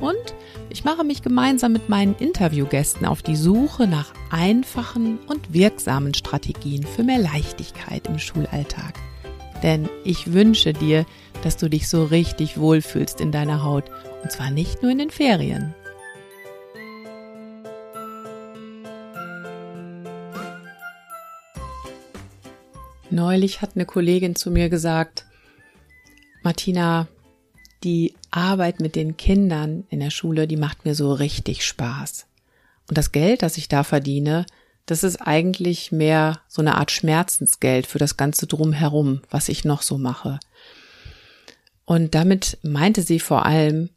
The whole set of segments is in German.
Und ich mache mich gemeinsam mit meinen Interviewgästen auf die Suche nach einfachen und wirksamen Strategien für mehr Leichtigkeit im Schulalltag. Denn ich wünsche dir, dass du dich so richtig wohlfühlst in deiner Haut und zwar nicht nur in den Ferien. Neulich hat eine Kollegin zu mir gesagt, Martina, die Arbeit mit den Kindern in der Schule, die macht mir so richtig Spaß. Und das Geld, das ich da verdiene, das ist eigentlich mehr so eine Art Schmerzensgeld für das ganze Drumherum, was ich noch so mache. Und damit meinte sie vor allem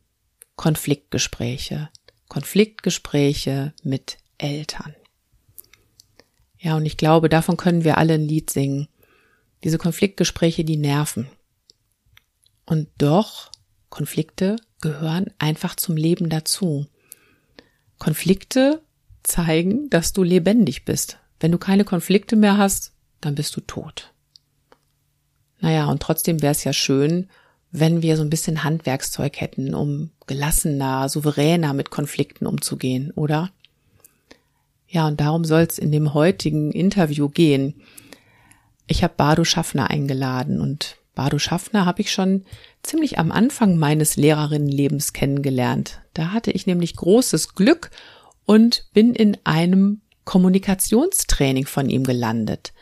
Konfliktgespräche. Konfliktgespräche mit Eltern. Ja, und ich glaube, davon können wir alle ein Lied singen. Diese Konfliktgespräche, die nerven. Und doch, Konflikte gehören einfach zum Leben dazu. Konflikte zeigen, dass du lebendig bist. Wenn du keine Konflikte mehr hast, dann bist du tot. Naja, und trotzdem wäre es ja schön, wenn wir so ein bisschen Handwerkszeug hätten, um gelassener, souveräner mit Konflikten umzugehen, oder? Ja, und darum soll es in dem heutigen Interview gehen. Ich habe Bardo Schaffner eingeladen und Bardo Schaffner habe ich schon ziemlich am Anfang meines Lehrerinnenlebens kennengelernt. Da hatte ich nämlich großes Glück und bin in einem Kommunikationstraining von ihm gelandet.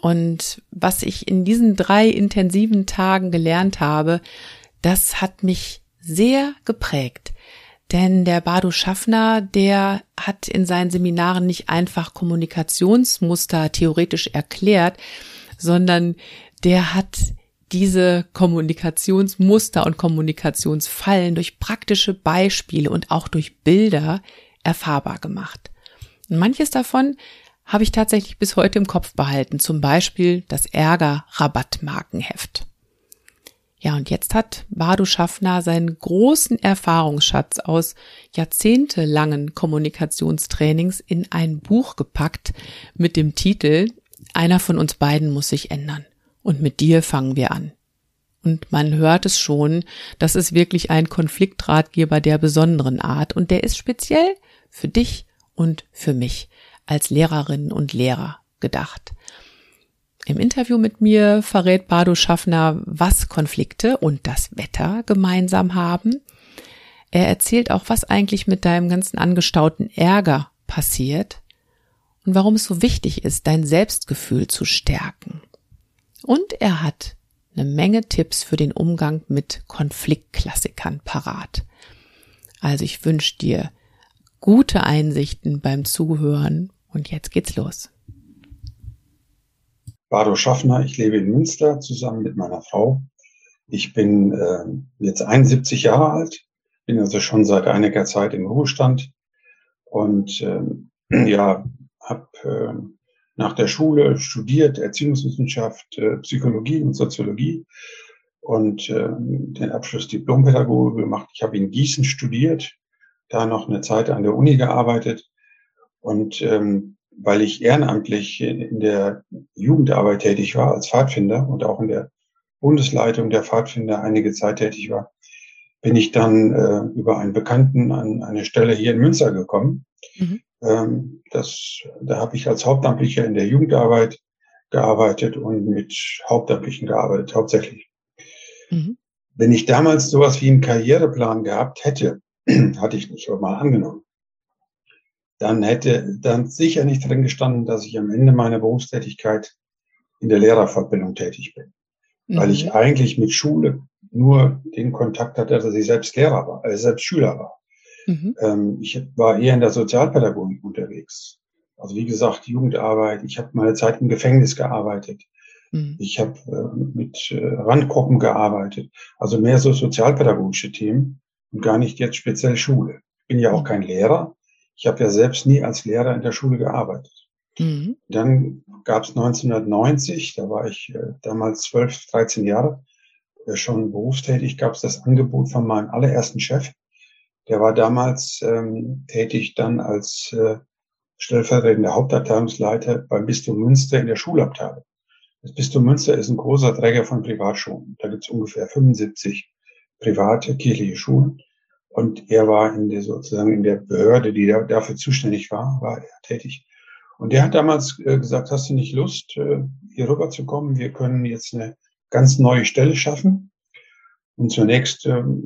Und was ich in diesen drei intensiven Tagen gelernt habe, das hat mich sehr geprägt. Denn der Bardo Schaffner, der hat in seinen Seminaren nicht einfach Kommunikationsmuster theoretisch erklärt, sondern der hat diese Kommunikationsmuster und Kommunikationsfallen durch praktische Beispiele und auch durch Bilder erfahrbar gemacht. Und manches davon habe ich tatsächlich bis heute im Kopf behalten, zum Beispiel das Ärger-Rabattmarkenheft. Ja, und jetzt hat Bardo Schaffner seinen großen Erfahrungsschatz aus jahrzehntelangen Kommunikationstrainings in ein Buch gepackt mit dem Titel Einer von uns beiden muss sich ändern. Und mit dir fangen wir an. Und man hört es schon, das ist wirklich ein Konfliktratgeber der besonderen Art und der ist speziell für dich und für mich als Lehrerinnen und Lehrer gedacht. Im Interview mit mir verrät Bardo Schaffner, was Konflikte und das Wetter gemeinsam haben. Er erzählt auch, was eigentlich mit deinem ganzen angestauten Ärger passiert und warum es so wichtig ist, dein Selbstgefühl zu stärken. Und er hat eine Menge Tipps für den Umgang mit Konfliktklassikern parat. Also ich wünsche dir gute Einsichten beim Zuhören und jetzt geht's los. Bardo Schaffner. Ich lebe in Münster zusammen mit meiner Frau. Ich bin äh, jetzt 71 Jahre alt, bin also schon seit einiger Zeit im Ruhestand und äh, ja, habe äh, nach der Schule studiert Erziehungswissenschaft, äh, Psychologie und Soziologie und äh, den Abschluss Diplompädagoge gemacht. Ich habe in Gießen studiert, da noch eine Zeit an der Uni gearbeitet und ähm, weil ich ehrenamtlich in der Jugendarbeit tätig war als Pfadfinder und auch in der Bundesleitung der Pfadfinder einige Zeit tätig war, bin ich dann äh, über einen Bekannten an eine Stelle hier in Münster gekommen. Mhm. Ähm, das, da habe ich als Hauptamtlicher in der Jugendarbeit gearbeitet und mit Hauptamtlichen gearbeitet, hauptsächlich. Mhm. Wenn ich damals sowas wie einen Karriereplan gehabt hätte, hatte ich nicht mal angenommen dann hätte dann sicher nicht drin gestanden, dass ich am Ende meiner Berufstätigkeit in der Lehrerfortbildung tätig bin. Mhm. Weil ich mhm. eigentlich mit Schule nur den Kontakt hatte, dass ich selbst Lehrer war, also selbst Schüler war. Mhm. Ähm, ich war eher in der Sozialpädagogik unterwegs. Also wie gesagt, Jugendarbeit. Ich habe meine Zeit im Gefängnis gearbeitet. Mhm. Ich habe äh, mit äh, Randgruppen gearbeitet. Also mehr so sozialpädagogische Themen und gar nicht jetzt speziell Schule. Ich bin ja auch mhm. kein Lehrer, ich habe ja selbst nie als Lehrer in der Schule gearbeitet. Mhm. Dann gab es 1990, da war ich äh, damals 12, 13 Jahre, äh, schon berufstätig, gab es das Angebot von meinem allerersten Chef. Der war damals ähm, tätig dann als äh, stellvertretender Hauptabteilungsleiter beim Bistum Münster in der Schulabteilung. Das Bistum Münster ist ein großer Träger von Privatschulen. Da gibt es ungefähr 75 private kirchliche Schulen. Und er war in der, sozusagen in der Behörde, die da, dafür zuständig war, war er tätig. Und der hat damals äh, gesagt, hast du nicht Lust, äh, hier rüber zu kommen? Wir können jetzt eine ganz neue Stelle schaffen. Und zunächst ähm,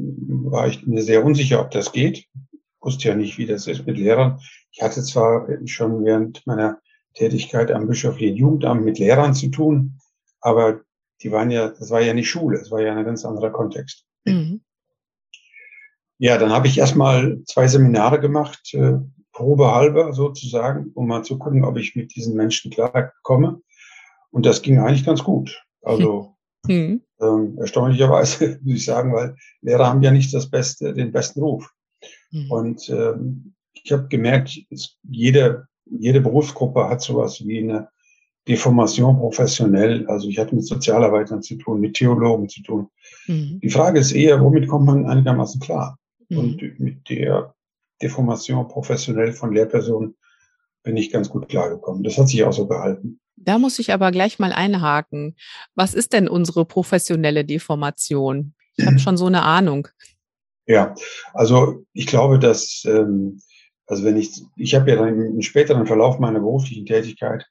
war ich mir sehr unsicher, ob das geht. Wusste ja nicht, wie das ist mit Lehrern. Ich hatte zwar schon während meiner Tätigkeit am bischöflichen Jugendamt mit Lehrern zu tun, aber die waren ja, das war ja nicht Schule, es war ja ein ganz anderer Kontext. Mhm. Ja, dann habe ich erstmal zwei Seminare gemacht, äh, probehalber sozusagen, um mal zu gucken, ob ich mit diesen Menschen klarkomme. Und das ging eigentlich ganz gut. Also mhm. ähm, erstaunlicherweise muss ich sagen, weil Lehrer haben ja nicht das Beste, den besten Ruf. Mhm. Und ähm, ich habe gemerkt, jede, jede Berufsgruppe hat sowas wie eine Deformation professionell. Also ich hatte mit Sozialarbeitern zu tun, mit Theologen zu tun. Mhm. Die Frage ist eher, womit kommt man einigermaßen klar? Mhm. Und mit der Deformation professionell von Lehrpersonen bin ich ganz gut klargekommen. Das hat sich auch so gehalten. Da muss ich aber gleich mal einhaken. Was ist denn unsere professionelle Deformation? Ich habe schon so eine Ahnung. Ja, also ich glaube, dass, ähm, also wenn ich, ich habe ja dann im späteren Verlauf meiner beruflichen Tätigkeit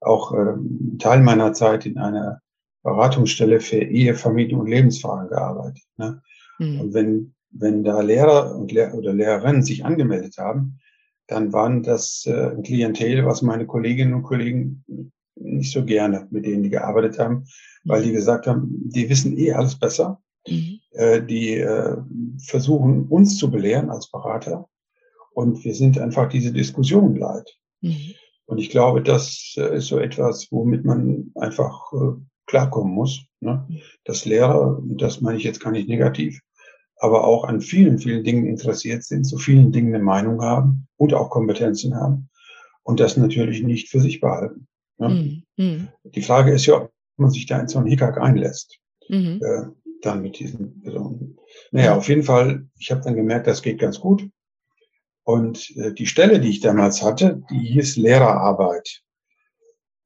auch ähm, Teil meiner Zeit in einer Beratungsstelle für Ehe, Familie und Lebensfragen gearbeitet. Ne? Mhm. Und wenn wenn da Lehrer und Lehr oder Lehrerinnen sich angemeldet haben, dann waren das äh, ein Klientel, was meine Kolleginnen und Kollegen nicht so gerne, mit denen die gearbeitet haben, weil die gesagt haben, die wissen eh alles besser. Mhm. Äh, die äh, versuchen uns zu belehren als Berater und wir sind einfach diese Diskussion leid. Mhm. Und ich glaube, das äh, ist so etwas, womit man einfach äh, klarkommen muss. Ne? Mhm. Dass Lehrer, das meine ich jetzt gar nicht negativ, aber auch an vielen, vielen Dingen interessiert sind, zu vielen Dingen eine Meinung haben und auch Kompetenzen haben und das natürlich nicht für sich behalten. Ne? Mhm. Die Frage ist ja, ob man sich da in so einen Hickhack einlässt. Mhm. Äh, dann mit diesen Personen. Naja, auf jeden Fall, ich habe dann gemerkt, das geht ganz gut. Und äh, die Stelle, die ich damals hatte, die hieß Lehrerarbeit.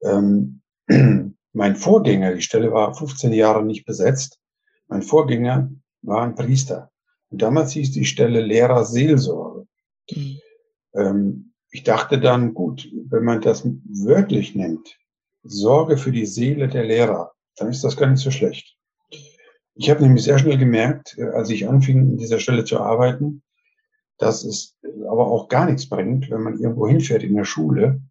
Ähm, mein Vorgänger, die Stelle war 15 Jahre nicht besetzt. Mein Vorgänger war ein Priester. Und damals hieß die Stelle Lehrer Seelsorge. Mhm. Ähm, ich dachte dann, gut, wenn man das wörtlich nimmt, Sorge für die Seele der Lehrer, dann ist das gar nicht so schlecht. Ich habe nämlich sehr schnell gemerkt, äh, als ich anfing, an dieser Stelle zu arbeiten, dass es aber auch gar nichts bringt, wenn man irgendwo hinfährt in der Schule,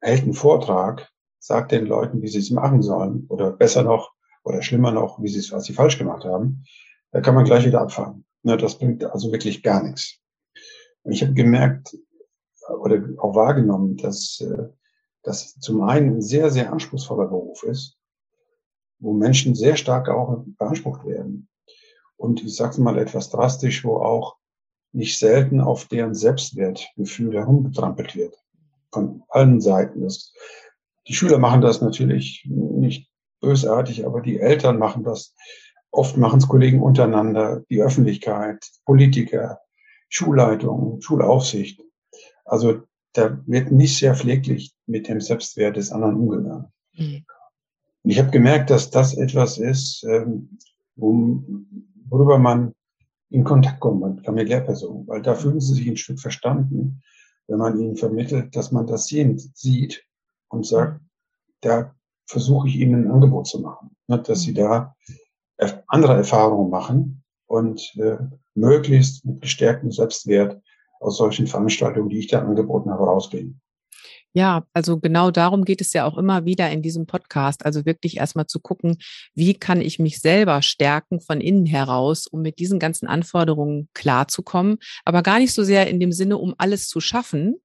hält einen Vortrag, sagt den Leuten, wie sie es machen sollen, oder besser noch, oder schlimmer noch, wie sie es, was sie falsch gemacht haben, da kann man gleich wieder abfangen. Ne, das bringt also wirklich gar nichts. Und ich habe gemerkt oder auch wahrgenommen, dass äh, das zum einen ein sehr, sehr anspruchsvoller Beruf ist, wo Menschen sehr stark auch beansprucht werden. Und ich sage mal etwas drastisch, wo auch nicht selten auf deren Selbstwertgefühl herumgetrampelt wird. Von allen Seiten. Das, die Schüler machen das natürlich nicht bösartig, aber die Eltern machen das Oft machen es Kollegen untereinander, die Öffentlichkeit, Politiker, Schulleitung, Schulaufsicht. Also da wird nicht sehr pfleglich mit dem Selbstwert des anderen umgegangen. Mhm. Und ich habe gemerkt, dass das etwas ist, ähm, worüber man in Kontakt kommt kann mit Lehrpersonen, weil da fühlen sie sich ein Stück verstanden, wenn man ihnen vermittelt, dass man das sehen, sieht und sagt, da versuche ich ihnen ein Angebot zu machen, ne, dass sie da andere Erfahrungen machen und äh, möglichst mit gestärktem Selbstwert aus solchen Veranstaltungen, die ich da angeboten habe, rausgehen. Ja, also genau darum geht es ja auch immer wieder in diesem Podcast. Also wirklich erstmal zu gucken, wie kann ich mich selber stärken von innen heraus, um mit diesen ganzen Anforderungen klarzukommen. Aber gar nicht so sehr in dem Sinne, um alles zu schaffen,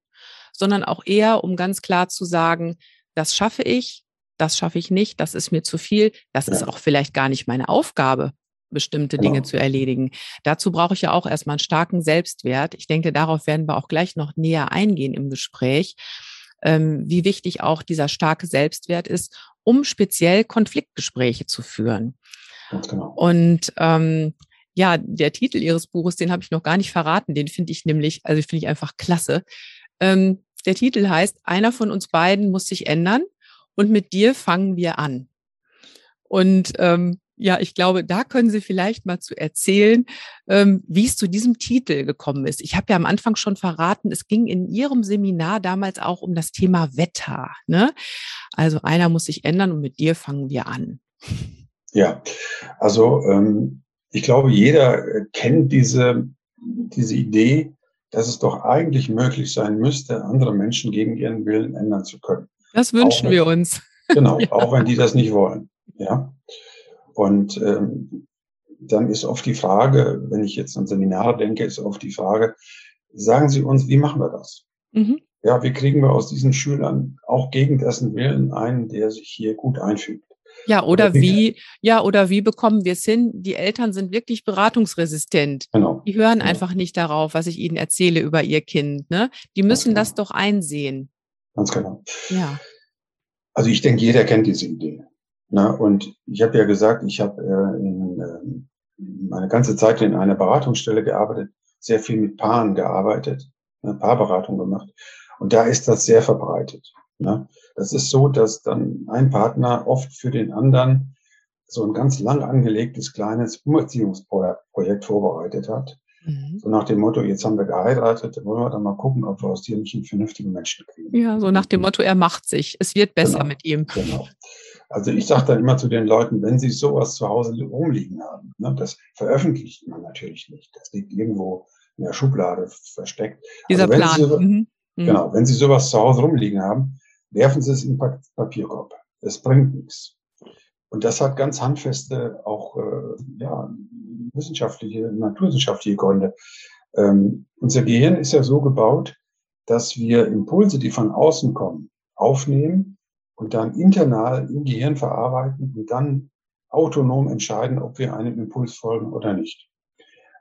sondern auch eher, um ganz klar zu sagen, das schaffe ich, das schaffe ich nicht, das ist mir zu viel, das ja. ist auch vielleicht gar nicht meine Aufgabe, bestimmte genau. Dinge zu erledigen. Dazu brauche ich ja auch erstmal einen starken Selbstwert. Ich denke, darauf werden wir auch gleich noch näher eingehen im Gespräch. ähm, wie wichtig auch dieser starke Selbstwert ist, um speziell Konfliktgespräche zu führen. Genau. Und ähm, ja, der Titel Ihres Buches, den habe ich noch gar nicht verraten, den finde ich nämlich, also finde ich einfach klasse. Ähm, der Titel heißt, einer von uns beiden muss sich ändern und mit dir fangen wir an. Und ähm, ja, ich glaube, da können Sie vielleicht mal zu erzählen, ähm, wie es zu diesem Titel gekommen ist. Ich habe ja am Anfang schon verraten, es ging in Ihrem Seminar damals auch um das Thema Wetter. Ne? Also einer muss sich ändern und mit dir fangen wir an. Ja, also ähm, ich glaube, jeder äh, kennt diese, diese Idee, dass es doch eigentlich möglich sein müsste, andere Menschen gegen ihren Willen ändern zu können. Das wünschen wenn, wir uns. Genau, ja. auch wenn die das nicht wollen. Ja. Und ähm, dann ist oft die Frage, wenn ich jetzt an Seminare denke, ist oft die Frage, sagen Sie uns, wie machen wir das? Mhm. Ja, wie kriegen wir aus diesen Schülern auch gegen dessen Willen einen, der sich hier gut einfügt? Ja, oder, oder wie, ja, oder wie bekommen wir es hin? Die Eltern sind wirklich beratungsresistent. Genau. Die hören genau. einfach nicht darauf, was ich ihnen erzähle über ihr Kind. Ne? Die müssen genau. das doch einsehen. Ganz genau. Ja. Also ich denke, jeder kennt diese Idee. Na, und ich habe ja gesagt, ich habe äh, in, äh, meine ganze Zeit in einer Beratungsstelle gearbeitet, sehr viel mit Paaren gearbeitet, eine Paarberatung gemacht. Und da ist das sehr verbreitet. Ne? Das ist so, dass dann ein Partner oft für den anderen so ein ganz lang angelegtes kleines Umerziehungsprojekt vorbereitet hat. Mhm. So nach dem Motto, jetzt haben wir geheiratet, wollen wir dann mal gucken, ob wir aus dir nicht einen vernünftigen Menschen kriegen. Ja, so nach dem Motto, er macht sich. Es wird besser genau, mit ihm. Genau. Also ich sage dann immer zu den Leuten, wenn sie sowas zu Hause rumliegen haben, ne, das veröffentlicht man natürlich nicht. Das liegt irgendwo in der Schublade versteckt. Dieser also Plan. So, mhm. mhm. Genau, wenn Sie sowas zu Hause rumliegen haben, werfen Sie es in den Papierkorb. Es bringt nichts. Und das hat ganz handfeste, auch äh, ja, wissenschaftliche, naturwissenschaftliche Gründe. Ähm, unser Gehirn ist ja so gebaut, dass wir Impulse, die von außen kommen, aufnehmen und dann internal im Gehirn verarbeiten und dann autonom entscheiden, ob wir einem Impuls folgen oder nicht.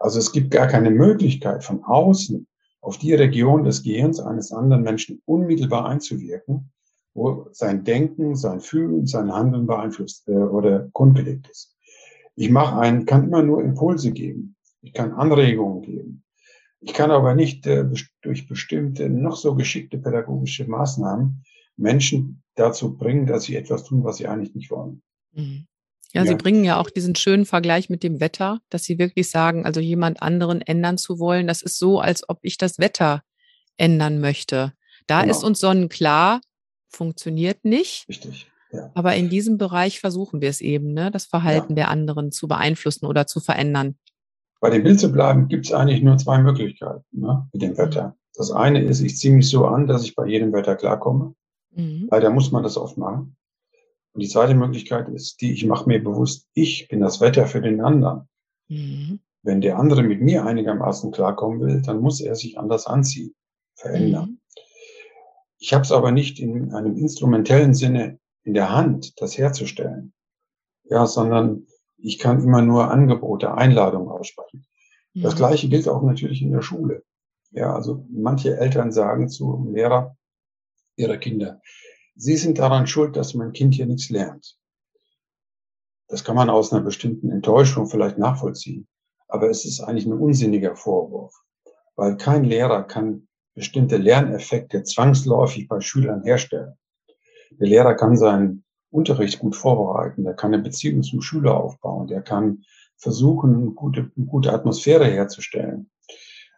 Also es gibt gar keine Möglichkeit von außen auf die Region des Gehirns eines anderen Menschen unmittelbar einzuwirken, wo sein Denken, sein Fühlen, sein Handeln beeinflusst äh, oder grundgelegt ist. Ich mache einen, kann immer nur Impulse geben. Ich kann Anregungen geben. Ich kann aber nicht äh, durch bestimmte noch so geschickte pädagogische Maßnahmen Menschen dazu bringen, dass sie etwas tun, was sie eigentlich nicht wollen. Mhm. Ja, ja, Sie bringen ja auch diesen schönen Vergleich mit dem Wetter, dass Sie wirklich sagen, also jemand anderen ändern zu wollen, das ist so, als ob ich das Wetter ändern möchte. Da genau. ist uns sonnenklar, funktioniert nicht. Richtig. Ja. Aber in diesem Bereich versuchen wir es eben, ne, das Verhalten ja. der anderen zu beeinflussen oder zu verändern. Bei dem Bild zu bleiben, gibt es eigentlich nur zwei Möglichkeiten ne, mit dem Wetter. Das eine ist, ich ziehe mich so an, dass ich bei jedem Wetter klarkomme. Mhm. Leider muss man das oft machen. Und die zweite Möglichkeit ist die, ich mache mir bewusst, ich bin das Wetter für den anderen. Mhm. Wenn der andere mit mir einigermaßen klarkommen will, dann muss er sich anders anziehen, verändern. Mhm. Ich habe es aber nicht in einem instrumentellen Sinne in der Hand, das herzustellen. Ja, sondern ich kann immer nur Angebote, Einladungen aussprechen. Mhm. Das Gleiche gilt auch natürlich in der Schule. Ja, also manche Eltern sagen zu Lehrer, ihrer Kinder. Sie sind daran schuld, dass mein Kind hier nichts lernt. Das kann man aus einer bestimmten Enttäuschung vielleicht nachvollziehen. Aber es ist eigentlich ein unsinniger Vorwurf, weil kein Lehrer kann bestimmte Lerneffekte zwangsläufig bei Schülern herstellen. Der Lehrer kann seinen Unterricht gut vorbereiten, der kann eine Beziehung zum Schüler aufbauen, der kann versuchen, eine gute, eine gute Atmosphäre herzustellen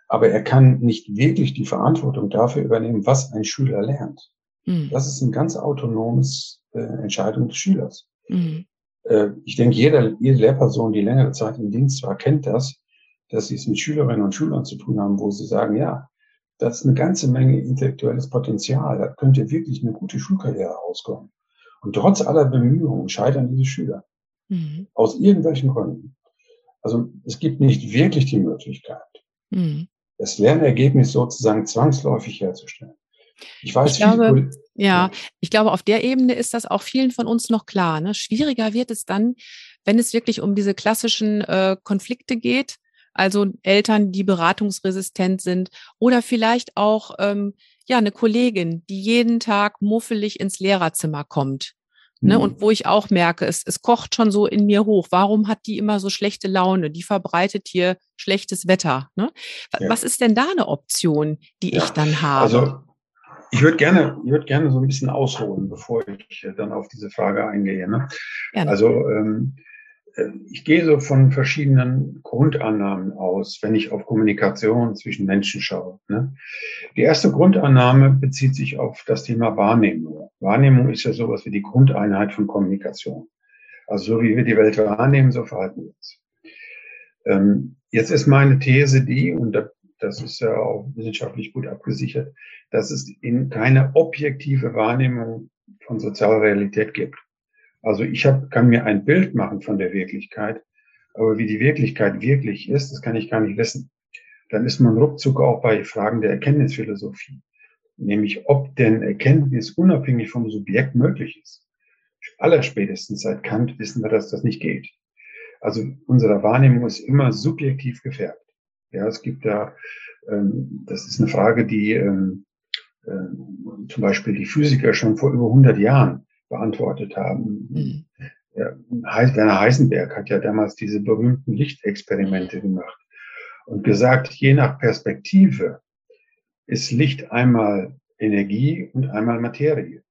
aber er kann nicht wirklich die Verantwortung dafür übernehmen, was ein Schüler lernt. Mhm. Das ist eine ganz autonomes äh, Entscheidung des Schülers. Mhm. Äh, ich denke, jeder, jede Lehrperson, die längere Zeit im Dienst war, kennt das, dass sie es mit Schülerinnen und Schülern zu tun haben, wo sie sagen, ja, das ist eine ganze Menge intellektuelles Potenzial, da könnte wirklich eine gute Schulkarriere rauskommen. Und trotz aller Bemühungen scheitern diese Schüler. Mhm. Aus irgendwelchen Gründen. Also es gibt nicht wirklich die Möglichkeit, mhm das Lernergebnis sozusagen zwangsläufig herzustellen. Ich weiß, ich glaube, ja, ich glaube, auf der Ebene ist das auch vielen von uns noch klar. Ne? Schwieriger wird es dann, wenn es wirklich um diese klassischen äh, Konflikte geht, also Eltern, die beratungsresistent sind oder vielleicht auch ähm, ja, eine Kollegin, die jeden Tag muffelig ins Lehrerzimmer kommt. Ne, und mhm. wo ich auch merke, es, es kocht schon so in mir hoch. Warum hat die immer so schlechte Laune? Die verbreitet hier schlechtes Wetter. Ne? Ja. Was ist denn da eine Option, die ja. ich dann habe? Also ich würde gerne, ich würde gerne so ein bisschen ausholen, bevor ich dann auf diese Frage eingehe. Ne? Also ähm, äh, ich gehe so von verschiedenen Grundannahmen aus, wenn ich auf Kommunikation zwischen Menschen schaue. Ne? Die erste Grundannahme bezieht sich auf das Thema Wahrnehmung. Wahrnehmung ist ja sowas wie die Grundeinheit von Kommunikation. Also so wie wir die Welt wahrnehmen, so verhalten wir uns. Ähm, jetzt ist meine These die, und das ist ja auch wissenschaftlich gut abgesichert, dass es in keine objektive Wahrnehmung von sozialer Realität gibt. Also ich hab, kann mir ein Bild machen von der Wirklichkeit, aber wie die Wirklichkeit wirklich ist, das kann ich gar nicht wissen. Dann ist man ruckzuck auch bei Fragen der Erkenntnisphilosophie, nämlich ob denn Erkenntnis unabhängig vom Subjekt möglich ist. Allerspätestens seit Kant wissen wir, dass das nicht geht. Also unsere Wahrnehmung ist immer subjektiv gefärbt. Ja, es gibt da, ähm, das ist eine Frage, die ähm, äh, zum Beispiel die Physiker schon vor über 100 Jahren beantwortet haben. Mhm. Ja, Werner Heisenberg hat ja damals diese berühmten Lichtexperimente gemacht und gesagt, je nach Perspektive ist Licht einmal Energie und einmal Materie.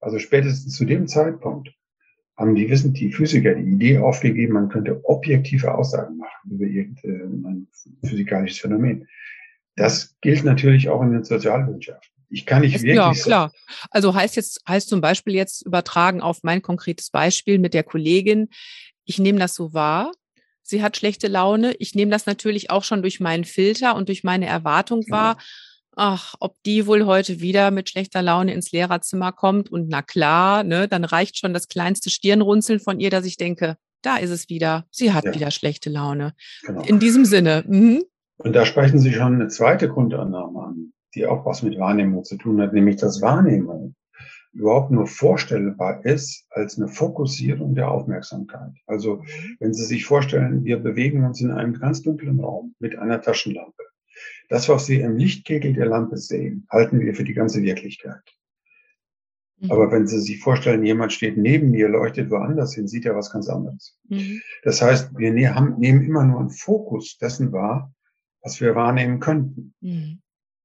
Also spätestens zu dem Zeitpunkt haben die wissen die Physiker die Idee aufgegeben, man könnte objektive Aussagen machen über irgendein physikalisches Phänomen. Das gilt natürlich auch in den Sozialwissenschaften. Ich kann nicht wirklich. Ja, klar. Also heißt jetzt, heißt zum Beispiel jetzt übertragen auf mein konkretes Beispiel mit der Kollegin. Ich nehme das so wahr. Sie hat schlechte Laune. Ich nehme das natürlich auch schon durch meinen Filter und durch meine Erwartung genau. wahr. Ach, ob die wohl heute wieder mit schlechter Laune ins Lehrerzimmer kommt und na klar, ne, dann reicht schon das kleinste Stirnrunzeln von ihr, dass ich denke, da ist es wieder. Sie hat ja. wieder schlechte Laune. Genau. In diesem Sinne. Mhm. Und da sprechen Sie schon eine zweite Grundannahme an die auch was mit Wahrnehmung zu tun hat, nämlich dass Wahrnehmung überhaupt nur vorstellbar ist als eine Fokussierung der Aufmerksamkeit. Also mhm. wenn Sie sich vorstellen, wir bewegen uns in einem ganz dunklen Raum mit einer Taschenlampe. Das, was Sie im Lichtkegel der Lampe sehen, halten wir für die ganze Wirklichkeit. Mhm. Aber wenn Sie sich vorstellen, jemand steht neben mir, leuchtet woanders hin, sieht er was ganz anderes. Mhm. Das heißt, wir ne-, haben, nehmen immer nur einen Fokus dessen wahr, was wir wahrnehmen könnten. Mhm.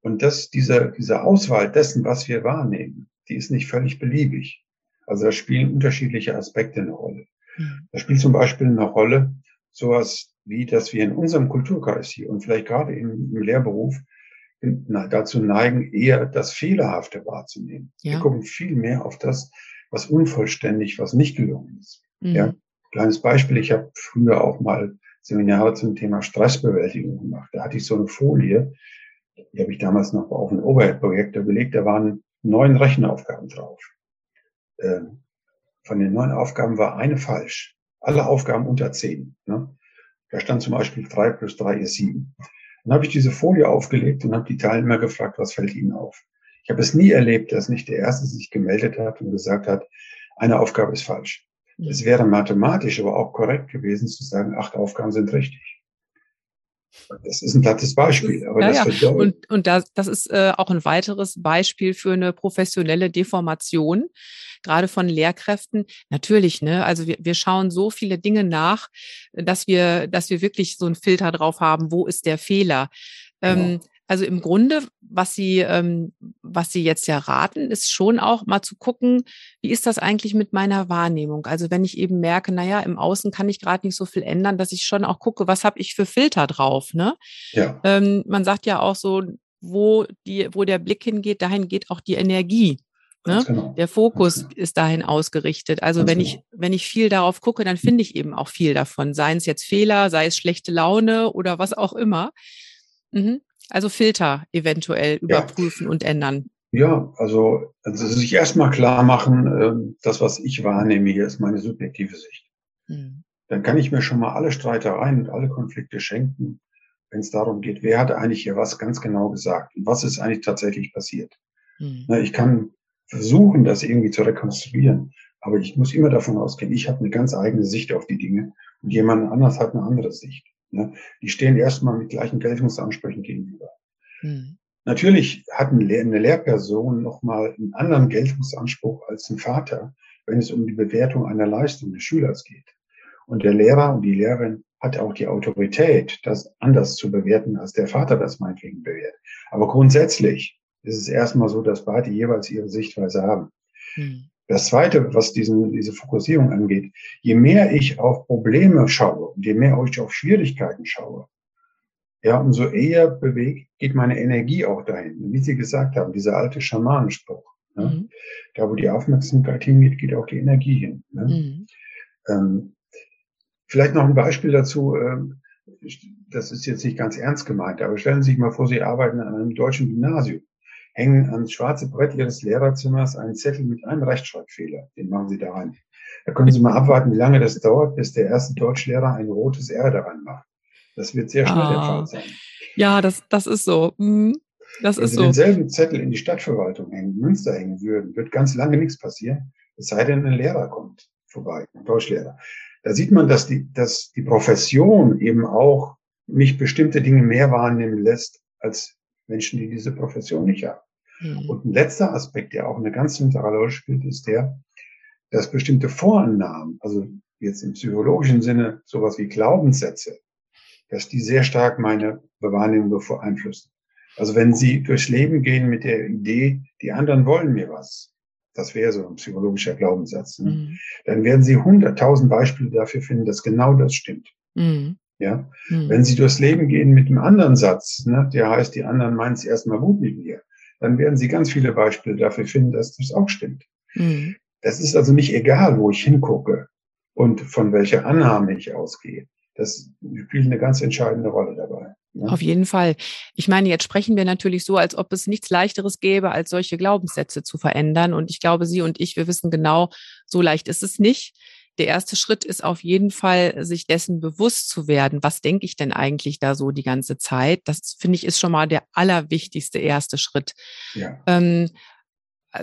Und das, diese, diese Auswahl dessen, was wir wahrnehmen, die ist nicht völlig beliebig. Also da spielen unterschiedliche Aspekte eine Rolle. Mhm. Da spielt zum Beispiel eine Rolle sowas wie, dass wir in unserem Kulturkreis hier und vielleicht gerade im, im Lehrberuf na, dazu neigen, eher das Fehlerhafte wahrzunehmen. Ja. Wir gucken viel mehr auf das, was unvollständig, was nicht gelungen ist. Mhm. Ja, kleines Beispiel, ich habe früher auch mal Seminare zum Thema Stressbewältigung gemacht. Da hatte ich so eine Folie, die habe ich damals noch auf ein Overhead-Projektor gelegt, da waren neun Rechenaufgaben drauf. Ähm, von den neun Aufgaben war eine falsch. Alle Aufgaben unter zehn. Ne? Da stand zum Beispiel drei plus drei ist sieben. Dann habe ich diese Folie aufgelegt und habe die Teilnehmer gefragt, was fällt ihnen auf. Ich habe es nie erlebt, dass nicht der Erste sich gemeldet hat und gesagt hat, eine Aufgabe ist falsch. Es wäre mathematisch aber auch korrekt gewesen zu sagen, acht Aufgaben sind richtig. Das ist ein plattes Beispiel. Aber ja, das ja. Und, und das, das ist äh, auch ein weiteres Beispiel für eine professionelle Deformation, gerade von Lehrkräften. Natürlich, ne? Also wir, wir schauen so viele Dinge nach, dass wir, dass wir wirklich so einen Filter drauf haben, wo ist der Fehler. Genau. Ähm, also im Grunde, was Sie, ähm, was Sie jetzt ja raten, ist schon auch mal zu gucken, wie ist das eigentlich mit meiner Wahrnehmung? Also wenn ich eben merke, naja, im Außen kann ich gerade nicht so viel ändern, dass ich schon auch gucke, was habe ich für Filter drauf. Ne? Ja. Ähm, man sagt ja auch so, wo, die, wo der Blick hingeht, dahin geht auch die Energie. Ne? Genau. Der Fokus genau. ist dahin ausgerichtet. Also Ganz wenn genau. ich, wenn ich viel darauf gucke, dann finde ich eben auch viel davon. Seien es jetzt Fehler, sei es schlechte Laune oder was auch immer. Mhm. Also Filter eventuell überprüfen ja. und ändern. Ja, also, also sich erstmal klar machen, äh, das, was ich wahrnehme, hier ist meine subjektive Sicht. Hm. Dann kann ich mir schon mal alle Streitereien und alle Konflikte schenken, wenn es darum geht, wer hat eigentlich hier was ganz genau gesagt und was ist eigentlich tatsächlich passiert. Hm. Na, ich kann versuchen, das irgendwie zu rekonstruieren, aber ich muss immer davon ausgehen, ich habe eine ganz eigene Sicht auf die Dinge und jemand anders hat eine andere Sicht. Ne? Die stehen erstmal mit gleichen Geltungsansprüchen gegenüber. Hm. Natürlich hat eine Lehrperson nochmal einen anderen Geltungsanspruch als ein Vater, wenn es um die Bewertung einer Leistung des Schülers geht. Und der Lehrer und die Lehrerin hat auch die Autorität, das anders zu bewerten, als der Vater das meinetwegen bewertet. Aber grundsätzlich ist es erstmal so, dass beide jeweils ihre Sichtweise haben. Hm. Das Zweite, was diesen, diese Fokussierung angeht, je mehr ich auf Probleme schaue und je mehr ich auf Schwierigkeiten schaue, ja, umso eher bewegt, geht meine Energie auch dahin. Wie Sie gesagt haben, dieser alte Schamanenspruch. Ne? Mhm. Da, wo die Aufmerksamkeit hingeht, geht auch die Energie hin. Ne? Mhm. Ähm, vielleicht noch ein Beispiel dazu. Ähm, das ist jetzt nicht ganz ernst gemeint, aber stellen Sie sich mal vor, Sie arbeiten an einem deutschen Gymnasium hängen ans schwarze Brett Ihres Lehrerzimmers einen Zettel mit einem Rechtschreibfehler. Den machen Sie da rein. Da können Sie mal abwarten, wie lange das dauert, bis der erste Deutschlehrer ein rotes R daran macht. Das wird sehr schnell ah, der Fall sein. Ja, das, das ist so. Hm, das Wenn ist Sie so. denselben Zettel in die Stadtverwaltung hängen, Münster hängen würden, wird ganz lange nichts passieren, es sei denn, ein Lehrer kommt vorbei, ein Deutschlehrer. Da sieht man, dass die, dass die Profession eben auch mich bestimmte Dinge mehr wahrnehmen lässt als Menschen, die diese Profession nicht haben. Mhm. Und ein letzter Aspekt, der auch eine ganz zentrale Rolle spielt, ist der, dass bestimmte Vorannahmen, also jetzt im psychologischen Sinne sowas wie Glaubenssätze, dass die sehr stark meine Wahrnehmung beeinflussen. Also wenn Sie durchs Leben gehen mit der Idee, die anderen wollen mir was, das wäre so ein psychologischer Glaubenssatz, ne? mhm. dann werden Sie hunderttausend Beispiele dafür finden, dass genau das stimmt. Mhm. Ja, mhm. wenn Sie durchs Leben gehen mit einem anderen Satz, ne, der heißt, die anderen meinen es erstmal gut mit mir, dann werden Sie ganz viele Beispiele dafür finden, dass das auch stimmt. Mhm. Das ist also nicht egal, wo ich hingucke und von welcher Annahme ich ausgehe. Das spielt eine ganz entscheidende Rolle dabei. Ja. Auf jeden Fall. Ich meine, jetzt sprechen wir natürlich so, als ob es nichts leichteres gäbe, als solche Glaubenssätze zu verändern. Und ich glaube, Sie und ich, wir wissen genau, so leicht ist es nicht der erste Schritt ist auf jeden Fall, sich dessen bewusst zu werden. Was denke ich denn eigentlich da so die ganze Zeit? Das finde ich ist schon mal der allerwichtigste erste Schritt. Ja. Ähm,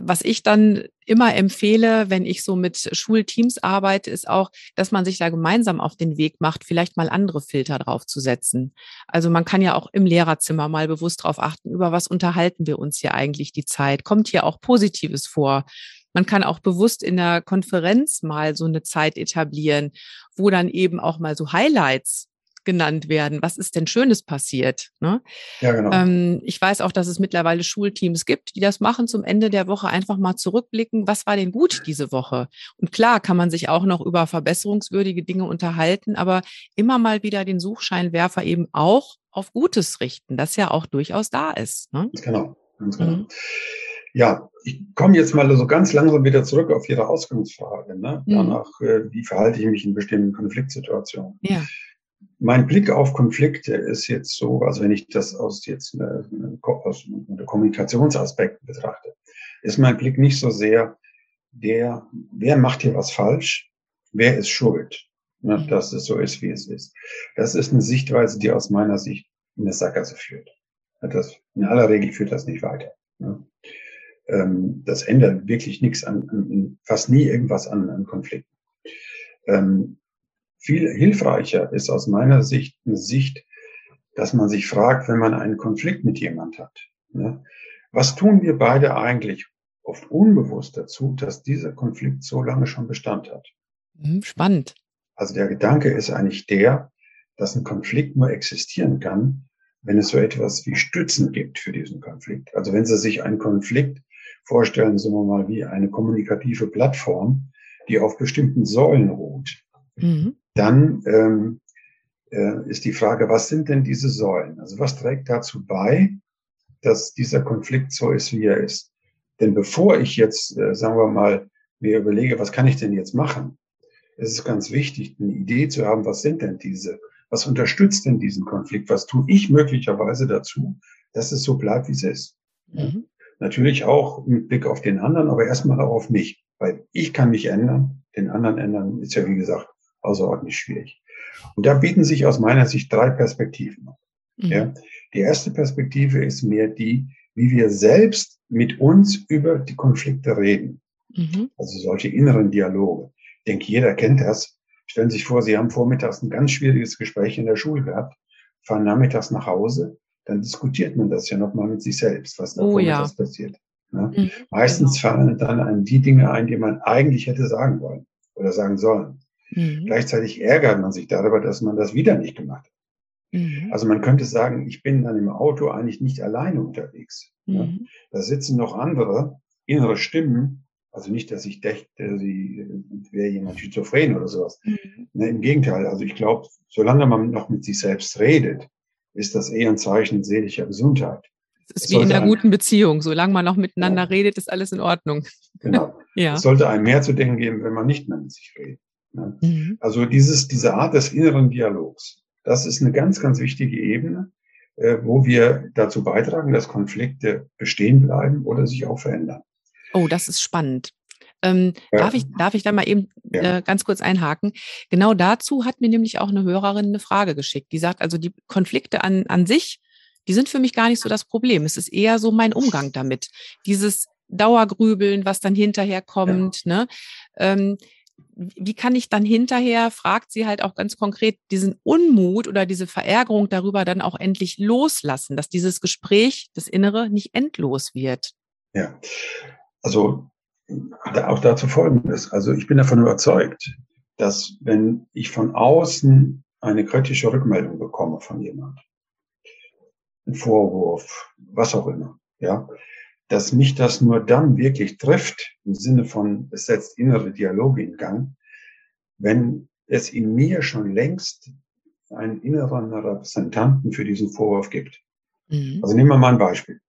was ich dann immer empfehle, wenn ich so mit Schulteams arbeite, ist auch, dass man sich da gemeinsam auf den Weg macht, vielleicht mal andere Filter draufzusetzen. Also man kann ja auch im Lehrerzimmer mal bewusst darauf achten, über was unterhalten wir uns hier eigentlich die Zeit? Kommt hier auch Positives vor? Man kann auch bewusst in der Konferenz mal so eine Zeit etablieren, wo dann eben auch mal so Highlights genannt werden. Was ist denn Schönes passiert? Ne? Ja, genau. Ähm, ich weiß auch, dass es mittlerweile Schulteams gibt, die das machen, zum Ende der Woche einfach mal zurückblicken, was war denn gut diese Woche? Und klar kann man sich auch noch über verbesserungswürdige Dinge unterhalten, aber immer mal wieder den Suchscheinwerfer eben auch auf Gutes richten, das ja auch durchaus da ist. Ne? Genau, ganz genau. Mhm. Ja, ich komme jetzt mal so ganz langsam wieder zurück auf Ihre Ausgangsfrage. Ne? Mhm. Danach, äh, wie verhalte ich mich in bestimmten Konfliktsituationen? Ja. Mein Blick auf Konflikte ist jetzt so, also wenn ich das aus jetzt eine, aus einem Kommunikationsaspekt betrachte, ist mein Blick nicht so sehr der, wer macht hier was falsch, wer ist schuld, ne, mhm. dass es so ist, wie es ist. Das ist eine Sichtweise, die aus meiner Sicht in eine Sackgasse führt. Das, in aller Regel führt das nicht weiter. Ne? Ähm, das ändert wirklich nichts an, an fast nie irgendwas an, an Konflikten. Ähm, viel hilfreicher ist aus meiner Sicht eine Sicht, dass man sich fragt, wenn man einen Konflikt mit jemand hat, ne, was tun wir beide eigentlich oft unbewusst dazu, dass dieser Konflikt so lange schon Bestand hat? Mhm, spannend. Also der Gedanke ist eigentlich der, dass ein Konflikt nur existieren kann, wenn es so etwas wie Stützen gibt für diesen Konflikt. Also wenn Sie sich einen Konflikt vorstellen, sagen wir mal, wie eine kommunikative Plattform, die auf bestimmten Säulen ruht. Mhm. Dann ähm, äh, ist die Frage, was sind denn diese Säulen? Also was trägt dazu bei, dass dieser Konflikt so ist, wie er ist? Denn bevor ich jetzt, äh, sagen wir mal, mir überlege, was kann ich denn jetzt machen, ist es ganz wichtig, eine Idee zu haben, was sind denn diese, was unterstützt denn diesen Konflikt, was tue ich möglicherweise dazu, dass es so bleibt, wie es ist. Mhm. Natürlich auch mit Blick auf den anderen, aber erstmal auch auf mich. Weil ich kann mich ändern, den anderen ändern ist ja, wie gesagt, außerordentlich schwierig. Und da bieten sich aus meiner Sicht drei Perspektiven. Mhm. Ja. Die erste Perspektive ist mehr die, wie wir selbst mit uns über die Konflikte reden. Mhm. Also solche inneren Dialoge. Ich denke, jeder kennt das. Stellen Sie sich vor, Sie haben vormittags ein ganz schwieriges Gespräch in der Schule gehabt, fahren nachmittags nach Hause dann diskutiert man das ja nochmal mit sich selbst, was da oh, ja. passiert. Ne? Mhm, Meistens genau. fallen dann an die Dinge ein, die man eigentlich hätte sagen wollen oder sagen sollen. Mhm. Gleichzeitig ärgert man sich darüber, dass man das wieder nicht gemacht hat. Mhm. Also man könnte sagen, ich bin dann im Auto eigentlich nicht alleine unterwegs. Ne? Mhm. Da sitzen noch andere innere Stimmen. Also nicht, dass ich dächte, sie wäre jemand schizophren oder sowas. Mhm. Ne, Im Gegenteil. Also ich glaube, solange man noch mit sich selbst redet, ist das eher ein Zeichen seelischer Gesundheit. Es ist wie in einer guten Beziehung. Solange man noch miteinander ja. redet, ist alles in Ordnung. Genau. ja. Es sollte einem mehr zu denken geben, wenn man nicht mehr mit sich redet. Ne? Mhm. Also dieses, diese Art des inneren Dialogs, das ist eine ganz, ganz wichtige Ebene, äh, wo wir dazu beitragen, dass Konflikte bestehen bleiben oder sich auch verändern. Oh, das ist spannend. Ähm, ja. darf, ich, darf ich da mal eben ja. äh, ganz kurz einhaken? Genau dazu hat mir nämlich auch eine Hörerin eine Frage geschickt. Die sagt also, die Konflikte an, an sich, die sind für mich gar nicht so das Problem. Es ist eher so mein Umgang damit. Dieses Dauergrübeln, was dann hinterher kommt. Ja. Ne? Ähm, wie kann ich dann hinterher, fragt sie halt auch ganz konkret, diesen Unmut oder diese Verärgerung darüber dann auch endlich loslassen, dass dieses Gespräch, das Innere, nicht endlos wird? Ja, also auch dazu folgendes. Also ich bin davon überzeugt, dass wenn ich von außen eine kritische Rückmeldung bekomme von jemand, ein Vorwurf, was auch immer, ja, dass mich das nur dann wirklich trifft, im Sinne von, es setzt innere Dialoge in Gang, wenn es in mir schon längst einen inneren Repräsentanten für diesen Vorwurf gibt. Mhm. Also nehmen wir mal ein Beispiel.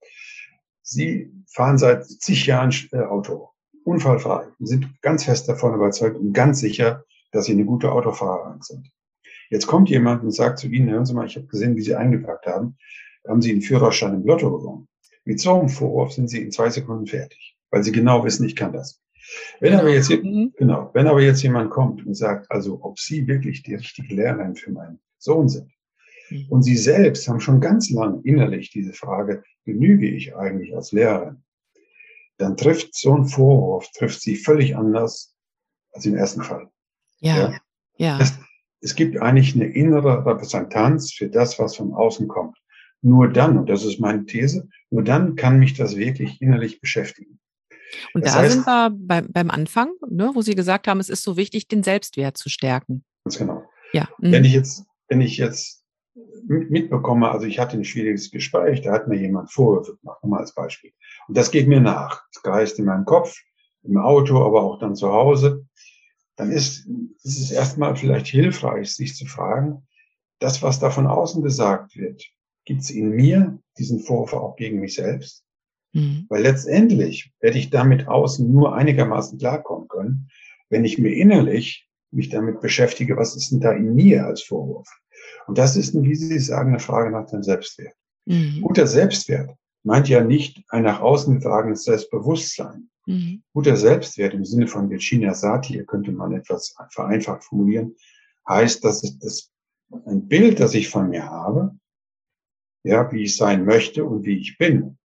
Sie fahren seit zig Jahren äh, Auto, unfallfrei, sind ganz fest davon überzeugt und ganz sicher, dass Sie eine gute Autofahrerin sind. Jetzt kommt jemand und sagt zu Ihnen, hören Sie mal, ich habe gesehen, wie Sie eingepackt haben, haben Sie einen Führerschein im Lotto gewonnen. Mit so einem Vorwurf sind Sie in zwei Sekunden fertig, weil Sie genau wissen, ich kann das. Wenn aber jetzt, mhm. genau, wenn aber jetzt jemand kommt und sagt, also, ob Sie wirklich die richtige Lehrerin für meinen Sohn sind, mhm. und Sie selbst haben schon ganz lang innerlich diese Frage, genüge ich eigentlich als Lehrerin? Dann trifft so ein Vorwurf, trifft Sie völlig anders als im ersten Fall. Ja, ja. ja. Es, es gibt eigentlich eine innere Repräsentanz für das, was von außen kommt. Nur dann, und das ist meine These, nur dann kann mich das wirklich innerlich beschäftigen. Und das da heißt, sind wir bei, beim Anfang, ne, wo Sie gesagt haben, es ist so wichtig, den Selbstwert zu stärken. Ganz genau. Ja. Mhm. Wenn ich jetzt, wenn ich jetzt mitbekomme, also ich hatte ein schwieriges Gespräch, da hat mir jemand Vorwürfe gemacht, nochmal als Beispiel. Und das geht mir nach. Das kreist in meinem Kopf, im Auto, aber auch dann zu Hause. Dann ist, ist es erstmal vielleicht hilfreich, sich zu fragen, das, was da von außen gesagt wird, gibt es in mir diesen Vorwurf auch gegen mich selbst? Mhm. Weil letztendlich werde ich damit außen nur einigermaßen klarkommen können, wenn ich mir innerlich mich damit beschäftige, was ist denn da in mir als Vorwurf? Und das ist, wie Sie sagen, eine Frage nach dem Selbstwert. Mhm. Guter Selbstwert meint ja nicht ein nach außen getragenes Selbstbewusstsein. Mhm. Guter Selbstwert im Sinne von Virginia Satir könnte man etwas vereinfacht formulieren, heißt, dass es das ein Bild, das ich von mir habe, ja, wie ich sein möchte und wie ich bin,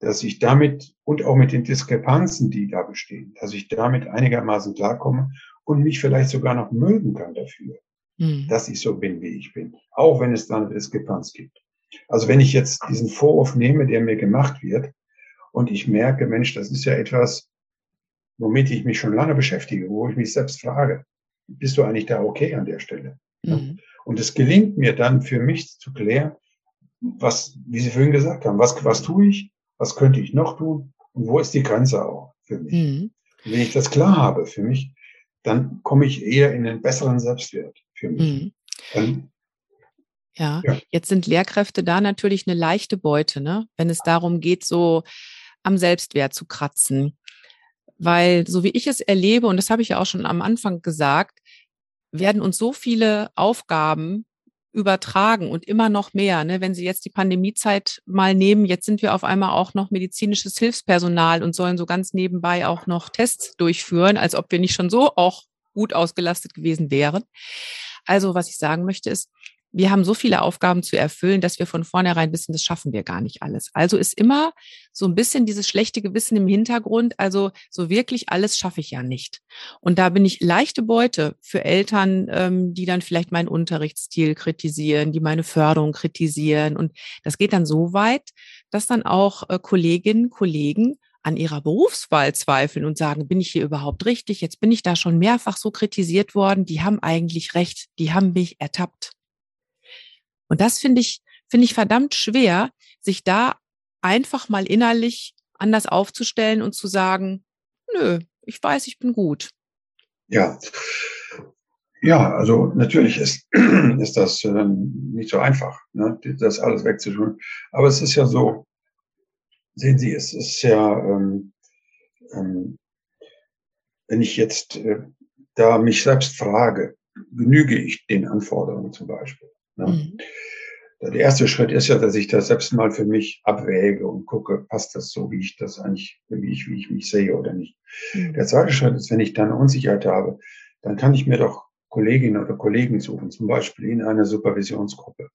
dass ich damit und auch mit den Diskrepanzen, die da bestehen, dass ich damit einigermaßen klarkomme und mich vielleicht sogar noch mögen kann dafür, mhm. dass ich so bin, wie ich bin, auch wenn es dann Diskrepanz gibt. Also wenn ich jetzt diesen Vorwurf nehme, der mir gemacht wird, und ich merke, Mensch, das ist ja etwas, womit ich mich schon lange beschäftige, wo ich mich selbst frage, bist du eigentlich da okay an der Stelle? Mhm. Und es gelingt mir dann für mich zu klären, was, wie Sie vorhin gesagt haben, was, was tue ich, was könnte ich noch tun und wo ist die Grenze auch für mich. Mhm. Wenn ich das klar habe für mich, dann komme ich eher in einen besseren Selbstwert für mich. Mhm. Dann, ja. ja, jetzt sind Lehrkräfte da natürlich eine leichte Beute, ne? wenn es darum geht, so am Selbstwert zu kratzen. Weil, so wie ich es erlebe, und das habe ich ja auch schon am Anfang gesagt, werden uns so viele Aufgaben übertragen und immer noch mehr. Ne? Wenn Sie jetzt die Pandemiezeit mal nehmen, jetzt sind wir auf einmal auch noch medizinisches Hilfspersonal und sollen so ganz nebenbei auch noch Tests durchführen, als ob wir nicht schon so auch gut ausgelastet gewesen wären. Also was ich sagen möchte ist, wir haben so viele Aufgaben zu erfüllen, dass wir von vornherein wissen, das schaffen wir gar nicht alles. Also ist immer so ein bisschen dieses schlechte Gewissen im Hintergrund. Also so wirklich alles schaffe ich ja nicht. Und da bin ich leichte Beute für Eltern, ähm, die dann vielleicht meinen Unterrichtsstil kritisieren, die meine Förderung kritisieren. Und das geht dann so weit, dass dann auch äh, Kolleginnen, Kollegen an ihrer Berufswahl zweifeln und sagen, bin ich hier überhaupt richtig? Jetzt bin ich da schon mehrfach so kritisiert worden. Die haben eigentlich recht. Die haben mich ertappt. Und das finde ich, finde ich verdammt schwer, sich da einfach mal innerlich anders aufzustellen und zu sagen, nö, ich weiß, ich bin gut. Ja. Ja, also natürlich ist, ist das äh, nicht so einfach, ne, das alles wegzutun. Aber es ist ja so, Sehen Sie, es ist ja, ähm, ähm, wenn ich jetzt äh, da mich selbst frage, genüge ich den Anforderungen zum Beispiel? Ne? Mhm. Der erste Schritt ist ja, dass ich das selbst mal für mich abwäge und gucke, passt das so, wie ich das eigentlich, wie ich, wie ich mich sehe oder nicht. Mhm. Der zweite Schritt ist, wenn ich dann Unsicherheit habe, dann kann ich mir doch Kolleginnen oder Kollegen suchen, zum Beispiel in einer Supervisionsgruppe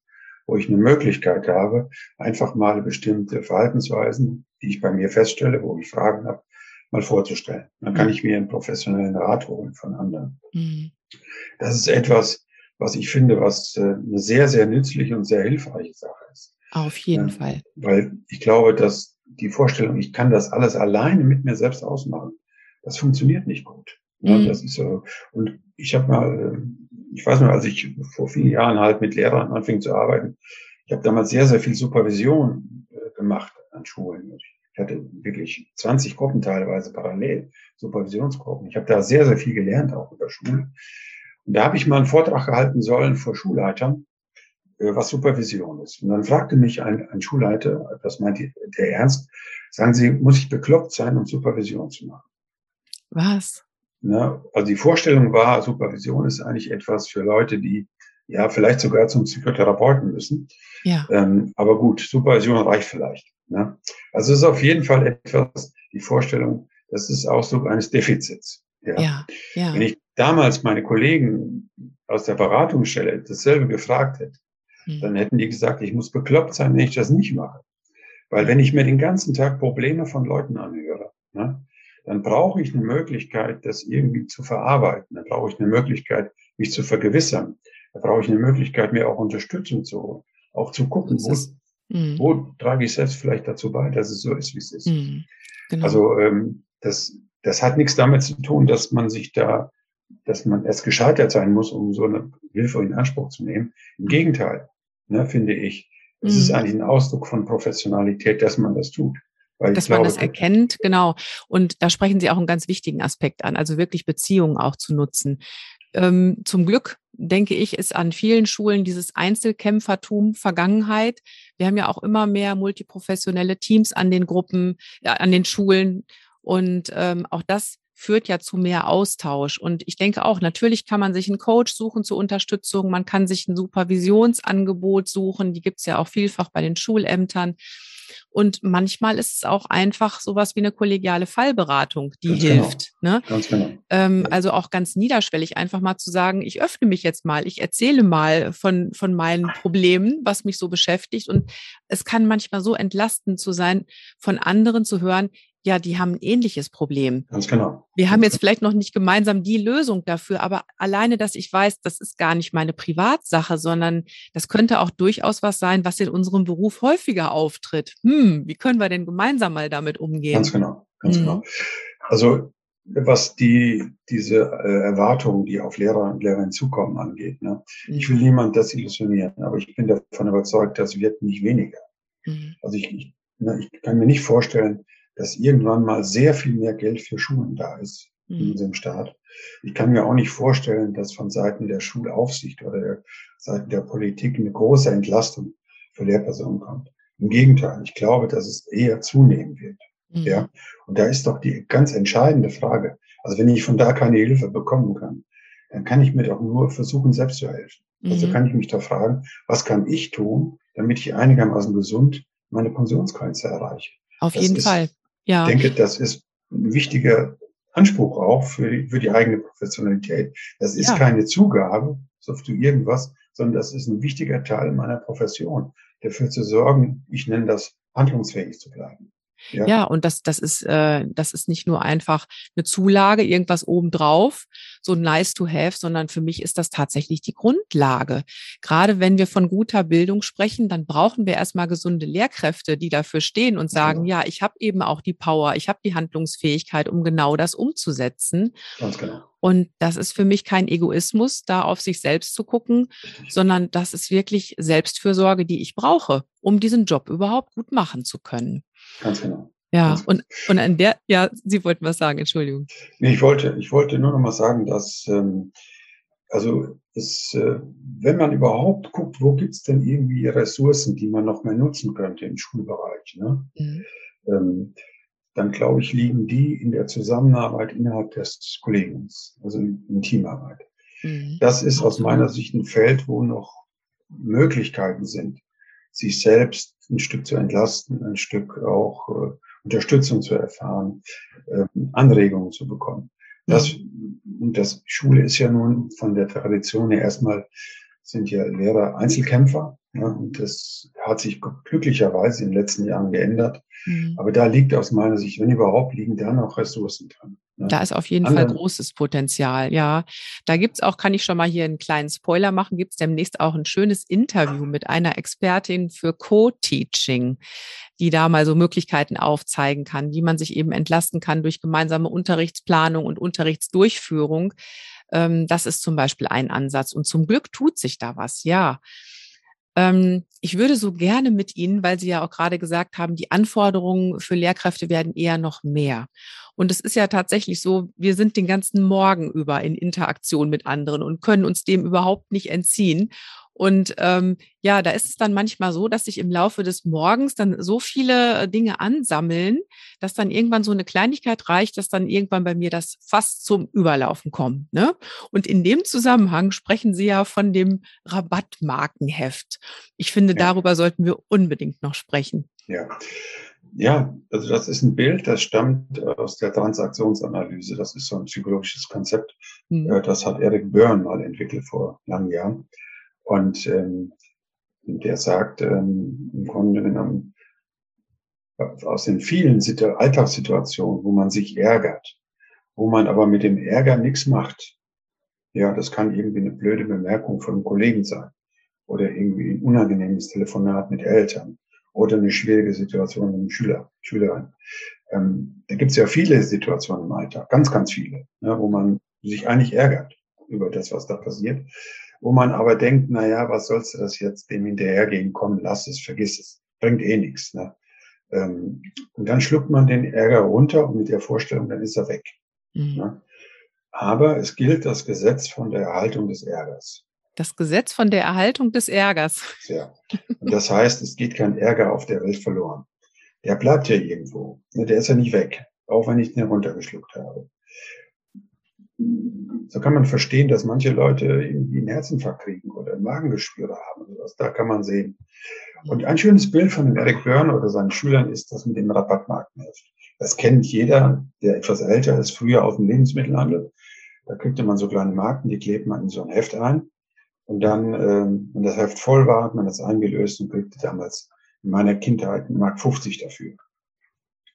wo ich eine Möglichkeit habe, einfach mal bestimmte Verhaltensweisen, die ich bei mir feststelle, wo ich Fragen habe, mal vorzustellen. Dann kann mhm. ich mir einen professionellen Rat holen von anderen. Mhm. Das ist etwas, was ich finde, was äh, eine sehr, sehr nützliche und sehr hilfreiche Sache ist. Auf jeden ja, Fall. Weil ich glaube, dass die Vorstellung, ich kann das alles alleine mit mir selbst ausmachen, das funktioniert nicht gut. Ja, mhm. Das ist so. Und ich habe mal, ähm, ich weiß noch, als ich vor vielen Jahren halt mit Lehrern anfing zu arbeiten, ich habe damals sehr, sehr viel Supervision äh, gemacht an Schulen. Ich hatte wirklich 20 Gruppen teilweise parallel, Supervisionsgruppen. Ich habe da sehr, sehr viel gelernt, auch über Schule. Und da habe ich mal einen Vortrag gehalten sollen vor Schulleitern, äh, was Supervision ist. Und dann fragte mich ein, ein Schulleiter, das meint der ernst, sagen Sie, muss ich bekloppt sein, um Supervision zu machen? Was? Ne? Also die Vorstellung war, Supervision ist eigentlich etwas für Leute, die ja vielleicht sogar zum Psychotherapeuten müssen. Ja. Ähm, aber gut, Supervision reicht vielleicht. Ne? Also es ist auf jeden Fall etwas, die Vorstellung, das ist Ausdruck eines Defizits. Ja. Ja, ja. Wenn ich damals meine Kollegen aus der Beratungsstelle dasselbe gefragt hätte, hm. dann hätten die gesagt, ich muss bekloppt sein, wenn ich das nicht mache. Weil wenn ich mir den ganzen Tag Probleme von Leuten anhöre, ne, dann brauche ich eine Möglichkeit, das irgendwie zu verarbeiten. Dann brauche ich eine Möglichkeit, mich zu vergewissern. Da brauche ich eine Möglichkeit, mir auch Unterstützung zu holen. Auch zu gucken, wo, mhm. wo trage ich selbst vielleicht dazu bei, dass es so ist, wie es ist. Mhm. Genau. Also ähm, das, das hat nichts damit zu tun, dass man sich da, dass man erst gescheitert sein muss, um so eine Hilfe in Anspruch zu nehmen. Im Gegenteil, ne, finde ich. Es mhm. ist eigentlich ein Ausdruck von Professionalität, dass man das tut. Weil dass man glaube, das erkennt, genau. Und da sprechen Sie auch einen ganz wichtigen Aspekt an, also wirklich Beziehungen auch zu nutzen. Ähm, zum Glück, denke ich, ist an vielen Schulen dieses Einzelkämpfertum Vergangenheit. Wir haben ja auch immer mehr multiprofessionelle Teams an den Gruppen, ja, an den Schulen. Und ähm, auch das führt ja zu mehr Austausch. Und ich denke auch, natürlich kann man sich einen Coach suchen zur Unterstützung, man kann sich ein Supervisionsangebot suchen, die gibt es ja auch vielfach bei den Schulämtern. Und manchmal ist es auch einfach sowas wie eine kollegiale Fallberatung, die ganz genau. hilft. Genau. Ne? Ganz genau. Ähm, also auch ganz niederschwellig einfach mal zu sagen, ich öffne mich jetzt mal, ich erzähle mal von, von meinen Problemen, was mich so beschäftigt. Und es kann manchmal so entlastend zu sein, von anderen zu hören, ja, die haben ein ähnliches Problem. Ganz genau. Wir haben jetzt vielleicht noch nicht gemeinsam die Lösung dafür, aber alleine, dass ich weiß, das ist gar nicht meine Privatsache, sondern das könnte auch durchaus was sein, was in unserem Beruf häufiger auftritt. Hm, wie können wir denn gemeinsam mal damit umgehen? Ganz genau, ganz mhm. genau. Also was die diese äh, Erwartungen, die auf Lehrer und Lehrerinnen zukommen, angeht. Ne? Mhm. Ich will mhm. niemand desillusionieren, aber ich bin davon überzeugt, das wird nicht weniger. Mhm. Also ich, ich, ne, ich kann mir nicht vorstellen, dass irgendwann mal sehr viel mehr Geld für Schulen da ist mhm. in unserem Staat. Ich kann mir auch nicht vorstellen, dass von Seiten der Schulaufsicht oder der Seiten der Politik eine große Entlastung für Lehrpersonen kommt. Im Gegenteil, ich glaube, dass es eher zunehmen wird. Mhm. Ja, und da ist doch die ganz entscheidende Frage. Also wenn ich von da keine Hilfe bekommen kann, dann kann ich mir doch nur versuchen, selbst zu helfen. Also mhm. Also kann ich mich da fragen, was kann ich tun, damit ich einigermaßen gesund meine Pensionsgrenze erreiche? Auf das jeden Fall. Ja. Ich denke, das ist ein wichtiger Anspruch auch für die, für die eigene Professionalität. Das ist ja. keine Zugabe, so für irgendwas, sondern das ist ein wichtiger Teil meiner Profession, dafür zu sorgen, ich nenne das handlungsfähig zu bleiben. Ja. ja, und das, das ist, äh, das ist nicht nur einfach eine Zulage, irgendwas obendrauf, so nice to have, sondern für mich ist das tatsächlich die Grundlage. Gerade wenn wir von guter Bildung sprechen, dann brauchen wir erstmal gesunde Lehrkräfte, die dafür stehen und sagen, genau. ja, ich habe eben auch die Power, ich habe die Handlungsfähigkeit, um genau das umzusetzen. Ganz genau. Und das ist für mich kein Egoismus, da auf sich selbst zu gucken, sondern das ist wirklich Selbstfürsorge, die ich brauche, um diesen Job überhaupt gut machen zu können. Ganz genau. Ja, Ganz und, und an der, ja, Sie wollten was sagen, Entschuldigung. Nee, ich wollte, ich wollte nur noch mal sagen, dass, ähm, also, es, äh, wenn man überhaupt guckt, wo gibt's denn irgendwie Ressourcen, die man noch mehr nutzen könnte im Schulbereich, ne? Mhm. Ähm, dann glaube ich, liegen die in der Zusammenarbeit innerhalb des Kollegiums, also in Teamarbeit. Mhm. Das ist aus meiner Sicht ein Feld, wo noch Möglichkeiten sind, sich selbst ein Stück zu entlasten, ein Stück auch äh, Unterstützung zu erfahren, äh, Anregungen zu bekommen. Das, und das Schule ist ja nun von der Tradition her erstmal sind ja Lehrer Einzelkämpfer. Ja, und das hat sich glücklicherweise in den letzten Jahren geändert. Mhm. Aber da liegt aus meiner Sicht, wenn überhaupt, liegen da noch Ressourcen dran. Ne? Da ist auf jeden Anderen. Fall großes Potenzial, ja. Da gibt's auch, kann ich schon mal hier einen kleinen Spoiler machen, gibt's demnächst auch ein schönes Interview mit einer Expertin für Co-Teaching, die da mal so Möglichkeiten aufzeigen kann, wie man sich eben entlasten kann durch gemeinsame Unterrichtsplanung und Unterrichtsdurchführung. Ähm, das ist zum Beispiel ein Ansatz. Und zum Glück tut sich da was, ja. Ähm, ich würde so gerne mit Ihnen, weil Sie ja auch gerade gesagt haben, die Anforderungen für Lehrkräfte werden eher noch mehr. Und es ist ja tatsächlich so, wir sind den ganzen Morgen über in Interaktion mit anderen und können uns dem überhaupt nicht entziehen. Und ähm, ja, da ist es dann manchmal so, dass sich im Laufe des Morgens dann so viele äh, Dinge ansammeln, dass dann irgendwann so eine Kleinigkeit reicht, dass dann irgendwann bei mir das fast zum Überlaufen kommt. Ne? Und in dem Zusammenhang sprechen Sie ja von dem Rabattmarkenheft. Ich finde, ja. darüber sollten wir unbedingt noch sprechen. Ja. Ja, also das ist ein Bild, das stammt aus der Transaktionsanalyse. Das ist so ein psychologisches Konzept. Mhm. Das hat Eric Byrne mal entwickelt vor langen Jahren. Und ähm, der sagt ähm, im Grunde genommen, aus den vielen Alltagssituationen, wo man sich ärgert, wo man aber mit dem Ärger nichts macht. Ja, das kann irgendwie eine blöde Bemerkung von einem Kollegen sein oder irgendwie ein unangenehmes Telefonat mit Eltern oder eine schwierige Situation mit einem Schüler, Schülerin. Ähm, da gibt es ja viele Situationen im Alltag, ganz, ganz viele, ne, wo man sich eigentlich ärgert über das, was da passiert wo man aber denkt, na ja, was sollst du das jetzt dem hinterhergehen? Komm, lass es, vergiss es. Bringt eh nichts. Ne? Ähm, und dann schluckt man den Ärger runter und mit der Vorstellung, dann ist er weg. Mhm. Ne? Aber es gilt das Gesetz von der Erhaltung des Ärgers. Das Gesetz von der Erhaltung des Ärgers. Ja. Und das heißt, es geht kein Ärger auf der Welt verloren. Der bleibt ja irgendwo. Der ist ja nicht weg, auch wenn ich den runtergeschluckt habe so kann man verstehen, dass manche Leute irgendwie einen Herzinfarkt kriegen oder ein Magengeschwüre haben. Sowas. Da kann man sehen. Und ein schönes Bild von Eric Byrne oder seinen Schülern ist das mit dem Rabattmarkenheft. Das kennt jeder, der etwas älter ist, früher aus dem Lebensmittelhandel. Da kriegte man so kleine Marken, die klebt man in so ein Heft ein. Und dann, ähm, wenn das Heft voll war, hat man das eingelöst und kriegte damals in meiner Kindheit Mark 50 dafür.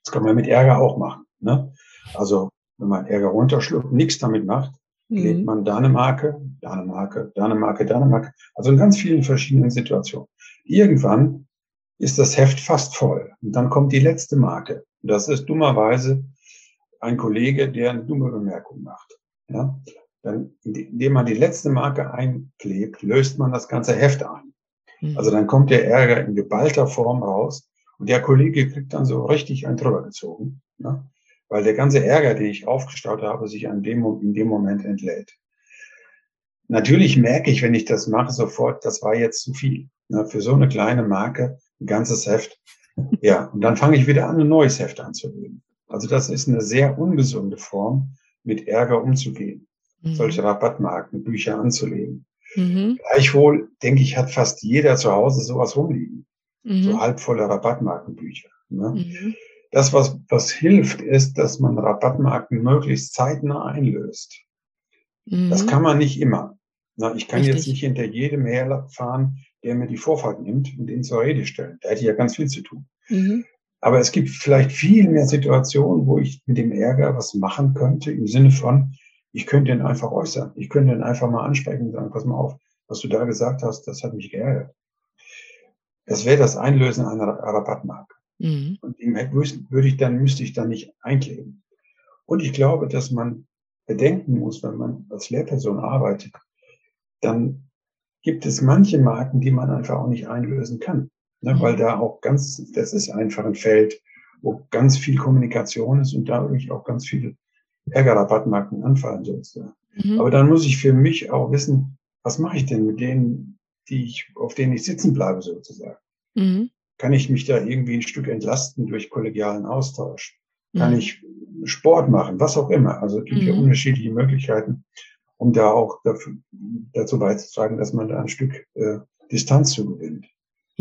Das kann man mit Ärger auch machen. Ne? Also wenn man Ärger runterschluckt, nichts damit macht, klebt mhm. man da eine Marke, da eine Marke, da eine Marke, da eine Marke. Also in ganz vielen verschiedenen Situationen. Irgendwann ist das Heft fast voll. Und dann kommt die letzte Marke. Und das ist dummerweise ein Kollege, der eine dumme Bemerkung macht. Ja? Dann, indem man die letzte Marke einklebt, löst man das ganze Heft ein. Mhm. Also dann kommt der Ärger in geballter Form raus und der Kollege kriegt dann so richtig einen drüber gezogen. Ja? Weil der ganze Ärger, den ich aufgestaut habe, sich an dem, in dem Moment entlädt. Natürlich merke ich, wenn ich das mache, sofort, das war jetzt zu viel. Ne, für so eine kleine Marke ein ganzes Heft. Ja, und dann fange ich wieder an, ein neues Heft anzulegen. Also das ist eine sehr ungesunde Form, mit Ärger umzugehen. Mhm. Solche Rabattmarken, Bücher anzulegen. Mhm. Gleichwohl, denke ich, hat fast jeder zu Hause sowas rumliegen. Mhm. So halbvolle Rabattmarkenbücher. Ne? Das, was, was hilft, ist, dass man Rabattmarken möglichst zeitnah einlöst. Mhm. Das kann man nicht immer. Na, ich kann Richtig. jetzt nicht hinter jedem herfahren, der mir die Vorfahrt nimmt und ihn zur Rede stellen. Da hätte ich ja ganz viel zu tun. Mhm. Aber es gibt vielleicht viel mehr Situationen, wo ich mit dem Ärger was machen könnte, im Sinne von, ich könnte ihn einfach äußern. Ich könnte ihn einfach mal ansprechen und sagen, pass mal auf, was du da gesagt hast, das hat mich geärgert. Das wäre das Einlösen einer Rabattmarke. Mhm. Und dem würde ich dann, müsste ich dann nicht einkleben. Und ich glaube, dass man bedenken muss, wenn man als Lehrperson arbeitet, dann gibt es manche Marken, die man einfach auch nicht einlösen kann. Ne, mhm. Weil da auch ganz, das ist einfach ein Feld, wo ganz viel Kommunikation ist und dadurch auch ganz viele Ärgerrabattmarken anfallen sozusagen. Mhm. Aber dann muss ich für mich auch wissen, was mache ich denn mit denen, die ich, auf denen ich sitzen bleibe sozusagen? Mhm. Kann ich mich da irgendwie ein Stück entlasten durch kollegialen Austausch? Kann mhm. ich Sport machen? Was auch immer. Also es gibt ja mhm. unterschiedliche Möglichkeiten, um da auch dafür, dazu beizutragen, dass man da ein Stück äh, Distanz zu gewinnt.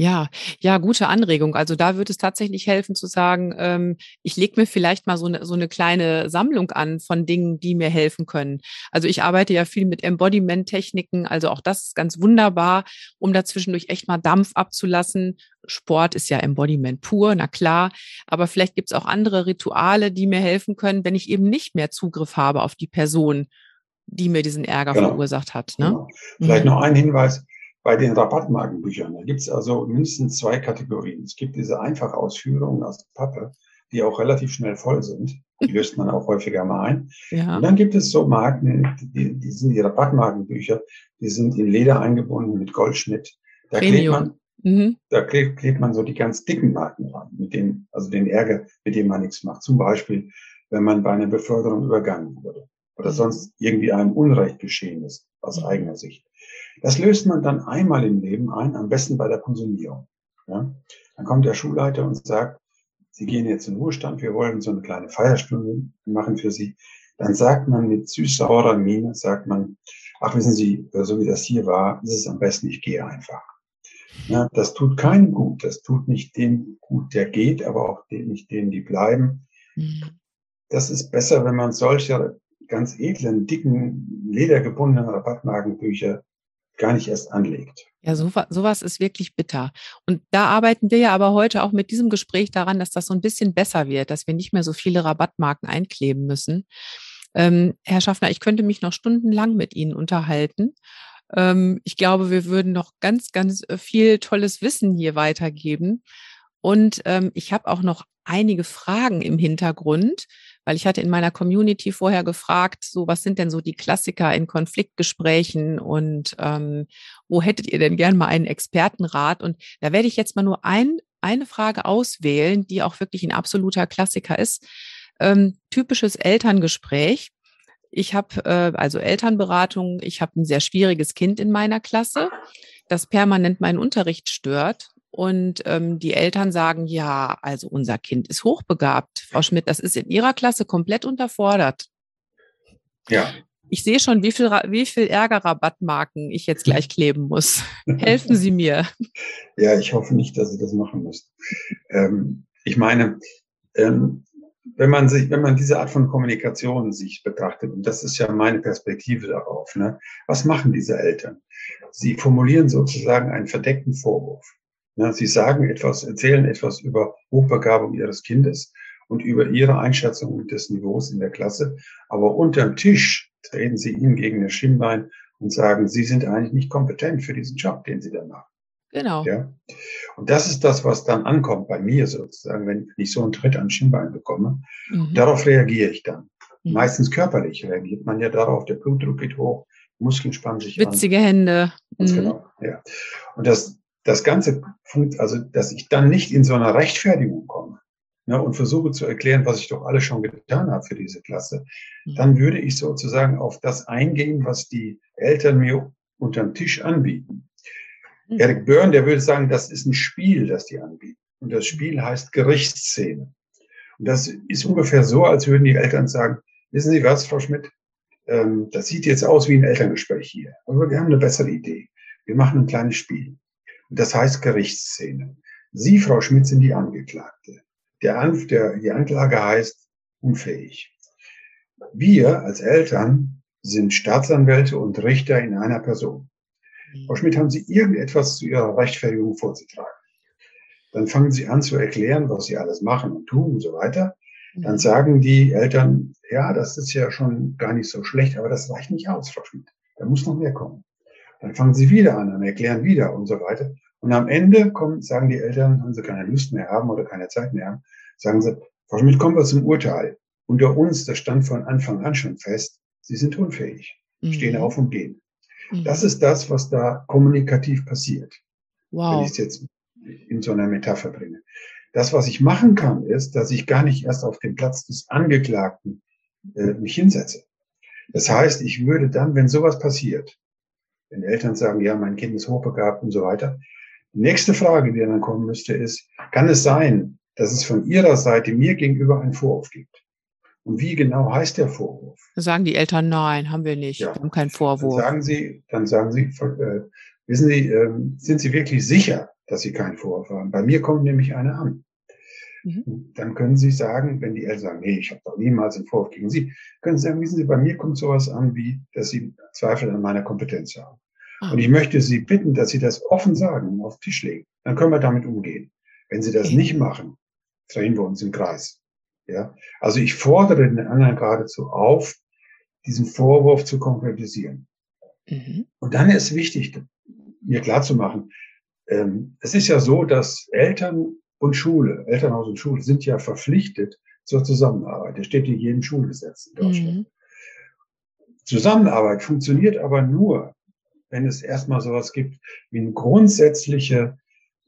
Ja, ja, gute Anregung. Also da wird es tatsächlich helfen zu sagen, ähm, ich lege mir vielleicht mal so eine, so eine kleine Sammlung an von Dingen, die mir helfen können. Also ich arbeite ja viel mit Embodiment-Techniken, also auch das ist ganz wunderbar, um dazwischendurch echt mal Dampf abzulassen. Sport ist ja Embodiment pur, na klar. Aber vielleicht gibt es auch andere Rituale, die mir helfen können, wenn ich eben nicht mehr Zugriff habe auf die Person, die mir diesen Ärger genau. verursacht hat. Ne? Genau. Vielleicht mhm. noch ein Hinweis bei den Rabattmarkenbüchern. Da gibt es also mindestens zwei Kategorien. Es gibt diese Einfachausführungen aus Pappe, die auch relativ schnell voll sind. Die löst man auch häufiger mal ein. Ja. Und dann gibt es so Marken, die, die sind die Rabattmarkenbücher, die sind in Leder eingebunden mit Goldschnitt. Da klebt man, mhm. da klebt, klebt man so die ganz dicken Marken ran, mit denen, also den Ärger, mit dem man nichts macht. Zum Beispiel, wenn man bei einer Beförderung übergangen wurde oder mhm. sonst irgendwie einem Unrecht geschehen ist, aus eigener Sicht. Das löst man dann einmal im Leben ein, am besten bei der Pensionierung. Ja? Dann kommt der Schulleiter und sagt, Sie gehen jetzt in Ruhestand, wir wollen so eine kleine Feierstunde machen für Sie. Dann sagt man mit süß-saurer Miene, sagt man, ach wissen Sie, so wie das hier war, ist es am besten, ich gehe einfach. Ja, das tut keinem gut, das tut nicht dem gut, der geht, aber auch nicht denen, die bleiben. Mhm. Das ist besser, wenn man solche ganz edlen, dicken, ledergebundenen Rabattmarkenbücher gar nicht erst anlegt. Ja, so, sowas ist wirklich bitter. Und da arbeiten wir ja aber heute auch mit diesem Gespräch daran, dass das so ein bisschen besser wird, dass wir nicht mehr so viele Rabattmarken einkleben müssen. Ähm, Herr Schaffner, ich könnte mich noch stundenlang mit Ihnen unterhalten. Ähm, ich glaube, wir würden noch ganz, ganz äh, viel tolles Wissen hier weitergeben. Und ähm, ich habe auch noch einige Fragen im Hintergrund, weil ich hatte in meiner Community vorher gefragt, so was sind denn so die Klassiker in Konfliktgesprächen und ähm, wo hättet ihr denn gern mal einen Expertenrat? Und da werde ich jetzt mal nur ein, eine Frage auswählen, die auch wirklich ein absoluter Klassiker ist. Ähm, typisches Elterngespräch. Ich habe äh, also Elternberatung, ich habe ein sehr schwieriges Kind in meiner Klasse, das permanent meinen Unterricht stört und ähm, die Eltern sagen, ja, also unser Kind ist hochbegabt. Frau Schmidt, das ist in Ihrer Klasse komplett unterfordert. Ja. Ich sehe schon, wie viel, wie viel Ärgerrabattmarken ich jetzt gleich kleben muss. Helfen Sie mir. Ja, ich hoffe nicht, dass Sie das machen müssen. Ähm, ich meine, ähm, wenn man sich, wenn man diese Art von Kommunikation sich betrachtet, und das ist ja meine Perspektive darauf, ne, was machen diese Eltern? Sie formulieren sozusagen einen verdeckten Vorwurf. Ja, sie sagen etwas, erzählen etwas über Hochbegabung ihres Kindes und über ihre Einschätzung des Niveaus in der Klasse. Aber unterm Tisch treten sie ihm gegen das Schienbein und sagen, sie sind eigentlich nicht kompetent für diesen Job, den sie da machen. Genau. Ja? Und das ist das, was dann ankommt bei mir sozusagen, wenn ich so einen Tritt an Schienbein bekomme. Mhm. Darauf reagiere ich dann. Mhm. Meistens körperlich reagiert man ja darauf, der Blutdruck geht hoch, Muskeln spannen sich Witzige an. Hände. Ganz mhm. genau, ja. Und das, das Ganze, also dass ich dann nicht in so einer Rechtfertigung komme ne, und versuche zu erklären, was ich doch alles schon getan habe für diese Klasse, mhm. dann würde ich sozusagen auf das eingehen, was die Eltern mir unterm Tisch anbieten. Mhm. Eric Byrne, der würde sagen, das ist ein Spiel, das die anbieten. Und das Spiel heißt Gerichtsszene. Und das ist ungefähr so, als würden die Eltern sagen, wissen Sie was, Frau Schmidt, ähm, das sieht jetzt aus wie ein Elterngespräch hier. Aber wir haben eine bessere Idee. Wir machen ein kleines Spiel. Das heißt Gerichtsszene. Sie, Frau Schmidt, sind die Angeklagte. Der, An der, die Anklage heißt unfähig. Wir als Eltern sind Staatsanwälte und Richter in einer Person. Mhm. Frau Schmidt, haben Sie irgendetwas zu Ihrer Rechtfertigung vorzutragen? Dann fangen Sie an zu erklären, was Sie alles machen und tun und so weiter. Dann mhm. sagen die Eltern, ja, das ist ja schon gar nicht so schlecht, aber das reicht nicht aus, Frau Schmidt. Da muss noch mehr kommen. Dann fangen sie wieder an und erklären wieder und so weiter. Und am Ende kommen, sagen die Eltern, wenn sie keine Lust mehr haben oder keine Zeit mehr haben, sagen sie, Frau Schmidt, kommen wir zum Urteil. Unter uns, das stand von Anfang an schon fest, Sie sind unfähig, mhm. stehen auf und gehen. Mhm. Das ist das, was da kommunikativ passiert. Wow. Wenn ich es jetzt in so einer Metapher bringe. Das, was ich machen kann, ist, dass ich gar nicht erst auf den Platz des Angeklagten äh, mich hinsetze. Das heißt, ich würde dann, wenn sowas passiert, wenn Eltern sagen, ja, mein Kind ist hochbegabt und so weiter, die nächste Frage, die dann kommen müsste, ist, kann es sein, dass es von Ihrer Seite mir gegenüber einen Vorwurf gibt? Und wie genau heißt der Vorwurf? Sagen die Eltern, nein, haben wir nicht, ja. wir haben keinen Vorwurf. Dann sagen sie, dann sagen sie, äh, wissen Sie, äh, sind Sie wirklich sicher, dass Sie keinen Vorwurf haben? Bei mir kommt nämlich einer an. Mhm. Dann können Sie sagen, wenn die Eltern sagen, nee, ich habe doch niemals einen Vorwurf gegen Sie, können Sie sagen, wissen Sie, bei mir kommt sowas an, wie, dass Sie Zweifel an meiner Kompetenz haben. Ah. Und ich möchte Sie bitten, dass Sie das offen sagen und auf den Tisch legen. Dann können wir damit umgehen. Wenn Sie das okay. nicht machen, drehen wir uns im Kreis. Ja, also ich fordere den anderen geradezu auf, diesen Vorwurf zu konkretisieren. Mhm. Und dann ist wichtig, mir klarzumachen, ähm, es ist ja so, dass Eltern und Schule, Elternhaus und Schule sind ja verpflichtet zur Zusammenarbeit. Das steht in jedem Schulgesetz in Deutschland. Mhm. Zusammenarbeit funktioniert aber nur, wenn es erstmal sowas gibt wie ein grundsätzliche,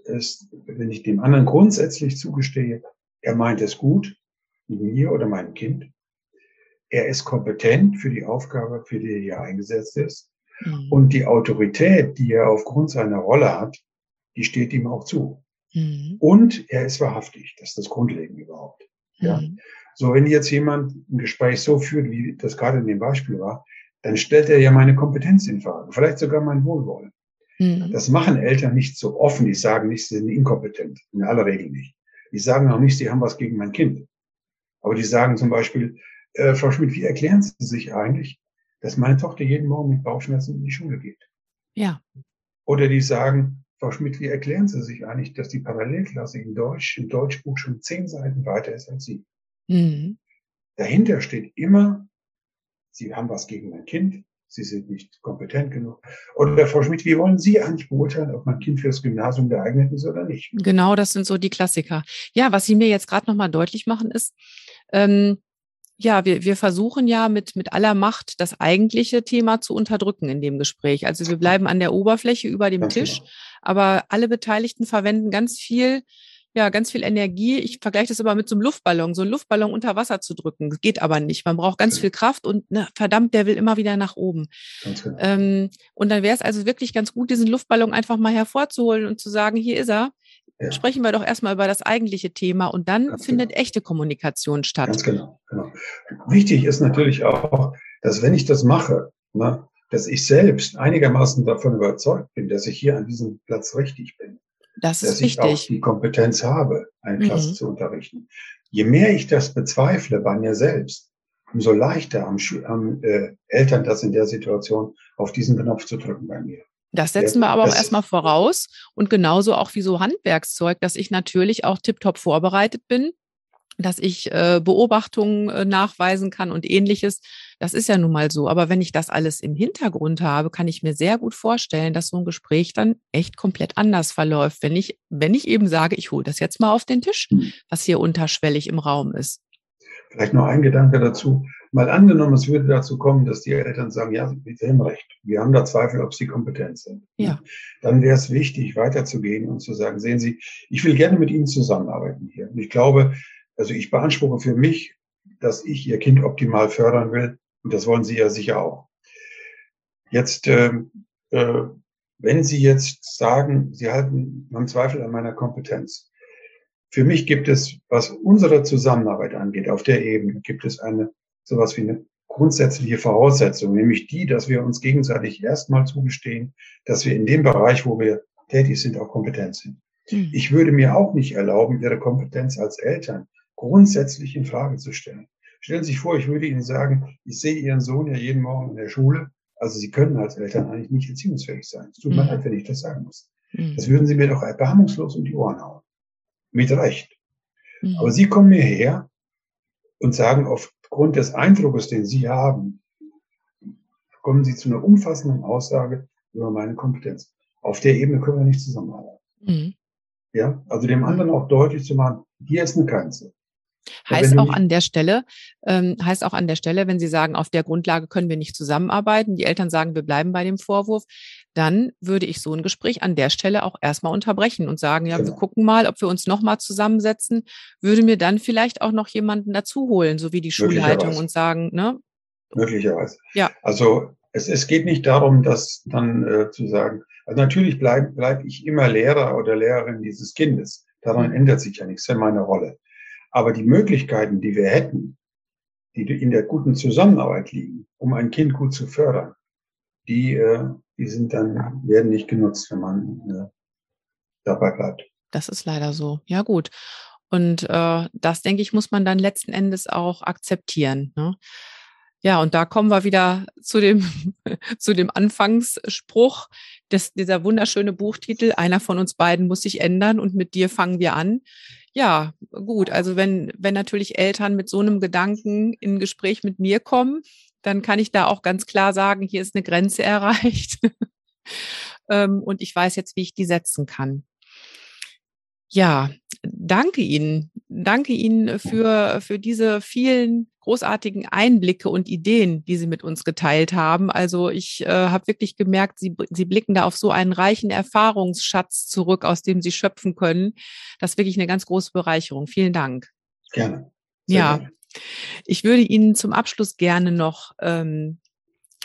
wenn ich dem anderen grundsätzlich zugestehe, er meint es gut mit mir oder meinem Kind. Er ist kompetent für die Aufgabe, für die er eingesetzt ist. Mhm. Und die Autorität, die er aufgrund seiner Rolle hat, die steht ihm auch zu. Mhm. Und er ist wahrhaftig. Das ist das Grundlegende überhaupt. Ja. Mhm. So, wenn jetzt jemand ein Gespräch so führt, wie das gerade in dem Beispiel war, dann stellt er ja meine Kompetenz in Frage, vielleicht sogar mein Wohlwollen. Mhm. Das machen Eltern nicht so offen. Die sagen nicht, sie sind inkompetent. In aller Regel nicht. Die sagen auch nicht, sie haben was gegen mein Kind. Aber die sagen zum Beispiel, äh, Frau Schmidt, wie erklären Sie sich eigentlich, dass meine Tochter jeden Morgen mit Bauchschmerzen in die Schule geht? Ja. Oder die sagen, Frau Schmidt, wie erklären Sie sich eigentlich, dass die Parallelklasse in Deutsch, im Deutschbuch schon zehn Seiten weiter ist als Sie? Mhm. Dahinter steht immer, Sie haben was gegen mein Kind, Sie sind nicht kompetent genug. Oder Frau Schmidt, wie wollen Sie eigentlich beurteilen, ob mein Kind für das Gymnasium geeignet ist oder nicht? Genau, das sind so die Klassiker. Ja, was Sie mir jetzt gerade nochmal deutlich machen, ist, ähm, ja, wir, wir versuchen ja mit, mit aller Macht das eigentliche Thema zu unterdrücken in dem Gespräch. Also wir bleiben an der Oberfläche über dem Tisch, aber alle Beteiligten verwenden ganz viel, ja, ganz viel Energie. Ich vergleiche das aber mit so einem Luftballon, so einen Luftballon unter Wasser zu drücken. Das geht aber nicht. Man braucht ganz viel Kraft und ne, verdammt, der will immer wieder nach oben. Genau. Ähm, und dann wäre es also wirklich ganz gut, diesen Luftballon einfach mal hervorzuholen und zu sagen, hier ist er ja. sprechen wir doch erstmal über das eigentliche Thema und dann Ganz findet genau. echte Kommunikation statt. Ganz genau, genau. Wichtig ist natürlich auch, dass wenn ich das mache, ne, dass ich selbst einigermaßen davon überzeugt bin, dass ich hier an diesem Platz richtig bin. Das ist dass wichtig. ich auch die Kompetenz habe, eine Klasse mhm. zu unterrichten. Je mehr ich das bezweifle bei mir selbst, umso leichter haben, haben äh, Eltern das in der Situation auf diesen Knopf zu drücken bei mir. Das setzen wir aber auch erstmal voraus und genauso auch wie so Handwerkszeug, dass ich natürlich auch tiptop vorbereitet bin, dass ich äh, Beobachtungen äh, nachweisen kann und ähnliches. Das ist ja nun mal so. Aber wenn ich das alles im Hintergrund habe, kann ich mir sehr gut vorstellen, dass so ein Gespräch dann echt komplett anders verläuft, wenn ich, wenn ich eben sage, ich hole das jetzt mal auf den Tisch, hm. was hier unterschwellig im Raum ist. Vielleicht noch ein Gedanke dazu. Mal angenommen, es würde dazu kommen, dass die Eltern sagen, ja, Sie haben recht, wir haben da Zweifel, ob Sie kompetent sind. Ja. Dann wäre es wichtig, weiterzugehen und zu sagen, sehen Sie, ich will gerne mit Ihnen zusammenarbeiten hier. Und ich glaube, also ich beanspruche für mich, dass ich Ihr Kind optimal fördern will. Und das wollen Sie ja sicher auch. Jetzt, äh, äh, wenn Sie jetzt sagen, Sie halten, haben Zweifel an meiner Kompetenz, für mich gibt es, was unsere Zusammenarbeit angeht, auf der Ebene, gibt es eine sowas wie eine grundsätzliche Voraussetzung, nämlich die, dass wir uns gegenseitig erstmal zugestehen, dass wir in dem Bereich, wo wir tätig sind, auch kompetent sind. Mhm. Ich würde mir auch nicht erlauben, ihre Kompetenz als Eltern grundsätzlich in Frage zu stellen. Stellen Sie sich vor, ich würde Ihnen sagen, ich sehe Ihren Sohn ja jeden Morgen in der Schule. Also Sie können als Eltern eigentlich nicht erziehungsfähig sein. Es tut mir mhm. leid, wenn ich das sagen muss. Mhm. Das würden Sie mir doch erbarmungslos um die Ohren hauen. Mit Recht. Mhm. Aber Sie kommen mir her und sagen, aufgrund des Eindrucks, den Sie haben, kommen Sie zu einer umfassenden Aussage über meine Kompetenz. Auf der Ebene können wir nicht zusammenarbeiten. Mhm. Ja, also dem anderen auch deutlich zu machen, hier ist eine Grenze. Heißt auch an der Stelle, ähm, heißt auch an der Stelle, wenn Sie sagen, auf der Grundlage können wir nicht zusammenarbeiten, die Eltern sagen, wir bleiben bei dem Vorwurf, dann würde ich so ein Gespräch an der Stelle auch erstmal unterbrechen und sagen, ja, genau. wir gucken mal, ob wir uns nochmal zusammensetzen, würde mir dann vielleicht auch noch jemanden dazu holen, so wie die Schulleitung und sagen, ne? Möglicherweise. Ja. Also es, es geht nicht darum, dass dann äh, zu sagen, also natürlich bleibe bleib ich immer Lehrer oder Lehrerin dieses Kindes. Daran ändert sich ja nichts, das ist ja meine Rolle. Aber die Möglichkeiten, die wir hätten, die in der guten Zusammenarbeit liegen, um ein Kind gut zu fördern, die, äh, die sind dann, werden nicht genutzt, wenn man äh, dabei bleibt. Das ist leider so. Ja, gut. Und äh, das, denke ich, muss man dann letzten Endes auch akzeptieren. Ne? Ja, und da kommen wir wieder zu dem, zu dem Anfangsspruch, des, dieser wunderschöne Buchtitel, einer von uns beiden muss sich ändern und mit dir fangen wir an. Ja, gut. Also wenn, wenn natürlich Eltern mit so einem Gedanken in ein Gespräch mit mir kommen, dann kann ich da auch ganz klar sagen, hier ist eine Grenze erreicht. Ähm, und ich weiß jetzt, wie ich die setzen kann. Ja, danke Ihnen. Danke Ihnen für, für diese vielen großartigen Einblicke und Ideen, die Sie mit uns geteilt haben. Also ich äh, habe wirklich gemerkt, Sie, Sie blicken da auf so einen reichen Erfahrungsschatz zurück, aus dem Sie schöpfen können. Das ist wirklich eine ganz große Bereicherung. Vielen Dank. Gerne. Sehr ja. Gerne. Ich würde Ihnen zum Abschluss gerne noch ähm,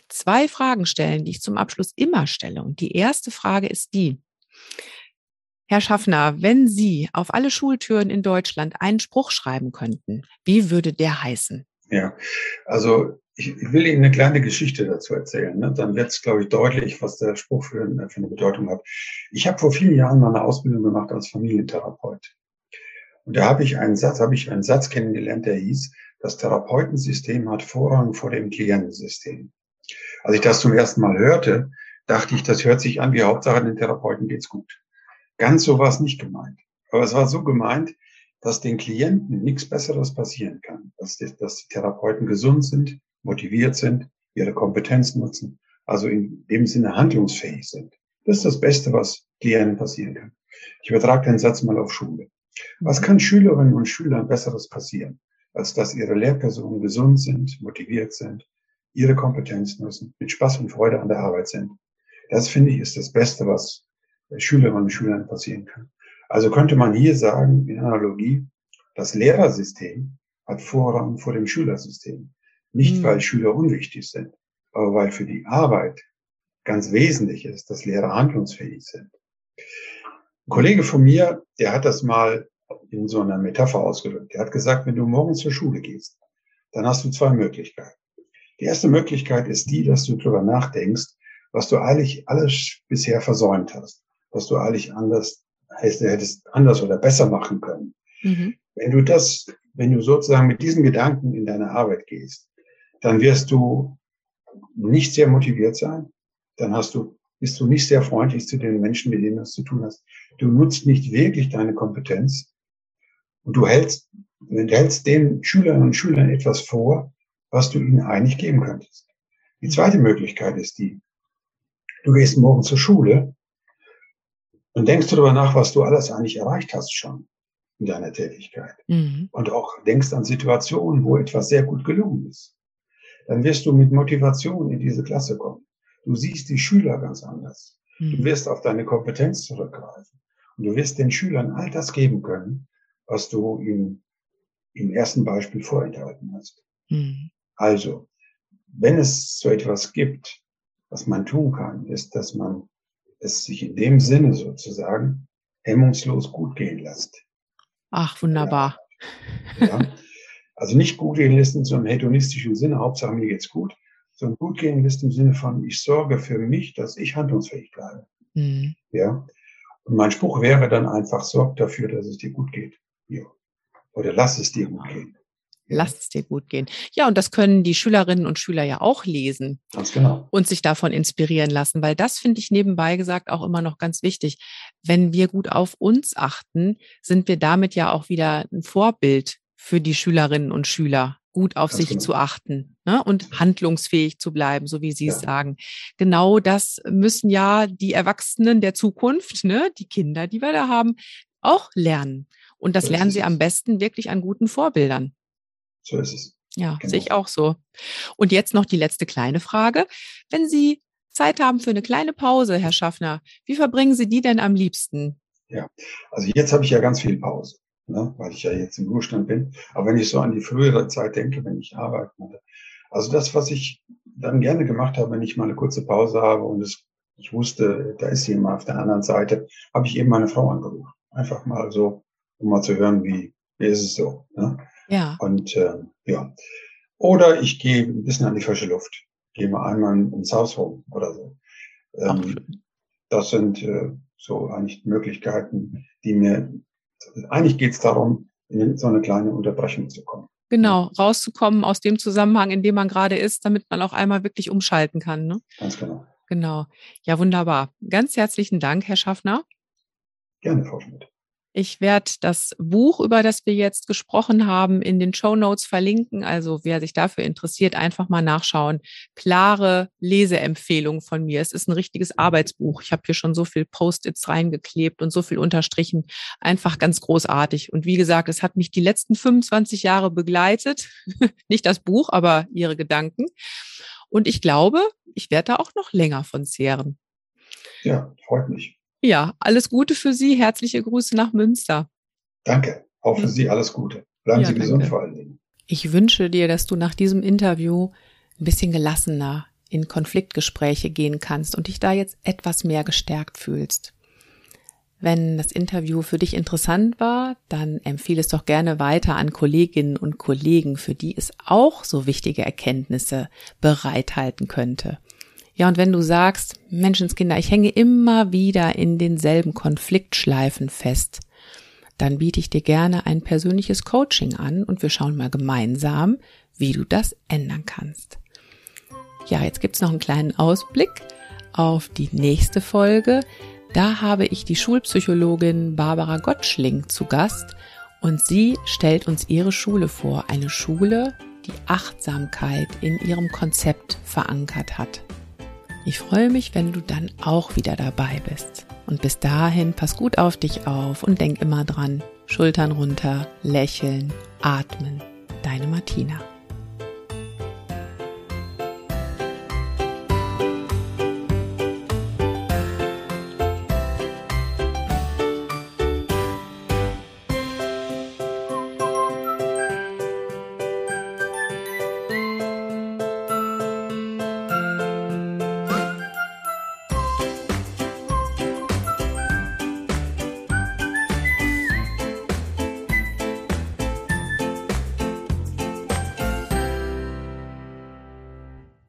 zwei Fragen stellen, die ich zum Abschluss immer stelle. Und die erste Frage ist die, Herr Schaffner, wenn Sie auf alle Schultüren in Deutschland einen Spruch schreiben könnten, wie würde der heißen? Ja, also ich, will Ihnen eine kleine Geschichte dazu erzählen. Ne? Dann wird es, glaube ich, deutlich, was der Spruch für, für eine Bedeutung hat. Ich habe vor vielen Jahren mal eine Ausbildung gemacht als Familientherapeut. Und da habe ich einen Satz, habe ich einen Satz kennengelernt, der hieß, das Therapeutensystem hat Vorrang vor dem Klientensystem. Als ich das zum ersten Mal hörte, dachte ich, das hört sich an wie Hauptsache den Therapeuten geht's gut. Ganz so war es nicht gemeint. Aber es war so gemeint, dass den Klienten nichts Besseres passieren kann, dass die, dass die Therapeuten gesund sind, motiviert sind, ihre Kompetenz nutzen, also in dem Sinne handlungsfähig sind. Das ist das Beste, was Klienten passieren kann. Ich übertrage den Satz mal auf Schule. Was kann Schülerinnen und Schülern Besseres passieren, als dass ihre Lehrpersonen gesund sind, motiviert sind, ihre Kompetenz nutzen, mit Spaß und Freude an der Arbeit sind? Das finde ich ist das Beste, was Schülerinnen und Schülern passieren kann. Also könnte man hier sagen, in Analogie, das Lehrersystem hat Vorrang vor dem Schülersystem. Nicht, mhm. weil Schüler unwichtig sind, aber weil für die Arbeit ganz wesentlich ist, dass Lehrer handlungsfähig sind. Ein Kollege von mir, der hat das mal in so einer Metapher ausgedrückt. Der hat gesagt, wenn du morgen zur Schule gehst, dann hast du zwei Möglichkeiten. Die erste Möglichkeit ist die, dass du darüber nachdenkst, was du eigentlich alles bisher versäumt hast was du eigentlich anders, heißt, hättest anders oder besser machen können. Mhm. Wenn du das, wenn du sozusagen mit diesen Gedanken in deine Arbeit gehst, dann wirst du nicht sehr motiviert sein. Dann hast du, bist du nicht sehr freundlich zu den Menschen, mit denen du es zu tun hast. Du nutzt nicht wirklich deine Kompetenz. Und du hältst, du hältst den Schülerinnen und Schülern etwas vor, was du ihnen eigentlich geben könntest. Die zweite Möglichkeit ist die, du gehst morgen zur Schule und denkst darüber nach, was du alles eigentlich erreicht hast schon in deiner Tätigkeit. Mhm. Und auch denkst an Situationen, wo etwas sehr gut gelungen ist. Dann wirst du mit Motivation in diese Klasse kommen. Du siehst die Schüler ganz anders. Mhm. Du wirst auf deine Kompetenz zurückgreifen. Und du wirst den Schülern all das geben können, was du ihnen im ersten Beispiel vorenthalten hast. Mhm. Also, wenn es so etwas gibt, was man tun kann, ist, dass man es sich in dem Sinne sozusagen hemmungslos gut gehen lässt. Ach, wunderbar. Ja. Also nicht gut gehen lässt in so einem hedonistischen Sinne, Hauptsache mir geht's gut, sondern gut gehen lässt im Sinne von, ich sorge für mich, dass ich handlungsfähig bleibe. Mhm. Ja. Und mein Spruch wäre dann einfach, sorg dafür, dass es dir gut geht. Ja. Oder lass es dir gut gehen. Lass es dir gut gehen. Ja, und das können die Schülerinnen und Schüler ja auch lesen. Ganz genau. Und sich davon inspirieren lassen, weil das finde ich nebenbei gesagt auch immer noch ganz wichtig. Wenn wir gut auf uns achten, sind wir damit ja auch wieder ein Vorbild für die Schülerinnen und Schüler, gut auf ganz sich genau. zu achten ne? und handlungsfähig zu bleiben, so wie Sie ja. es sagen. Genau das müssen ja die Erwachsenen der Zukunft, ne? die Kinder, die wir da haben, auch lernen. Und das, das lernen sie am besten wirklich an guten Vorbildern. So ist es. Ja, genau. sehe ich auch so. Und jetzt noch die letzte kleine Frage. Wenn Sie Zeit haben für eine kleine Pause, Herr Schaffner, wie verbringen Sie die denn am liebsten? Ja, also jetzt habe ich ja ganz viel Pause, ne, weil ich ja jetzt im Ruhestand bin. Aber wenn ich so an die frühere Zeit denke, wenn ich arbeiten hatte, also das, was ich dann gerne gemacht habe, wenn ich mal eine kurze Pause habe und es, ich wusste, da ist jemand auf der anderen Seite, habe ich eben meine Frau angerufen. Einfach mal so, um mal zu hören, wie, wie ist es so. Ne? Ja. Und äh, ja. Oder ich gehe ein bisschen an die frische Luft. Gehe mal einmal ins Haus rum oder so. Ähm, das sind äh, so eigentlich Möglichkeiten, die mir, eigentlich geht es darum, in so eine kleine Unterbrechung zu kommen. Genau, rauszukommen aus dem Zusammenhang, in dem man gerade ist, damit man auch einmal wirklich umschalten kann. Ne? Ganz genau. Genau. Ja, wunderbar. Ganz herzlichen Dank, Herr Schaffner. Gerne, Frau Schmidt. Ich werde das Buch, über das wir jetzt gesprochen haben, in den Show Notes verlinken. Also wer sich dafür interessiert, einfach mal nachschauen. Klare Leseempfehlung von mir. Es ist ein richtiges Arbeitsbuch. Ich habe hier schon so viel Post-its reingeklebt und so viel unterstrichen. Einfach ganz großartig. Und wie gesagt, es hat mich die letzten 25 Jahre begleitet. Nicht das Buch, aber ihre Gedanken. Und ich glaube, ich werde da auch noch länger von zehren. Ja, freut mich. Ja, alles Gute für Sie. Herzliche Grüße nach Münster. Danke. Auch für Sie alles Gute. Bleiben ja, Sie gesund danke. vor allen Dingen. Ich wünsche dir, dass du nach diesem Interview ein bisschen gelassener in Konfliktgespräche gehen kannst und dich da jetzt etwas mehr gestärkt fühlst. Wenn das Interview für dich interessant war, dann empfehle es doch gerne weiter an Kolleginnen und Kollegen, für die es auch so wichtige Erkenntnisse bereithalten könnte. Ja, und wenn du sagst, Menschenskinder, ich hänge immer wieder in denselben Konfliktschleifen fest, dann biete ich dir gerne ein persönliches Coaching an und wir schauen mal gemeinsam, wie du das ändern kannst. Ja, jetzt gibt's noch einen kleinen Ausblick auf die nächste Folge. Da habe ich die Schulpsychologin Barbara Gottschling zu Gast und sie stellt uns ihre Schule vor, eine Schule, die Achtsamkeit in ihrem Konzept verankert hat. Ich freue mich, wenn du dann auch wieder dabei bist. Und bis dahin, pass gut auf dich auf und denk immer dran. Schultern runter, lächeln, atmen. Deine Martina.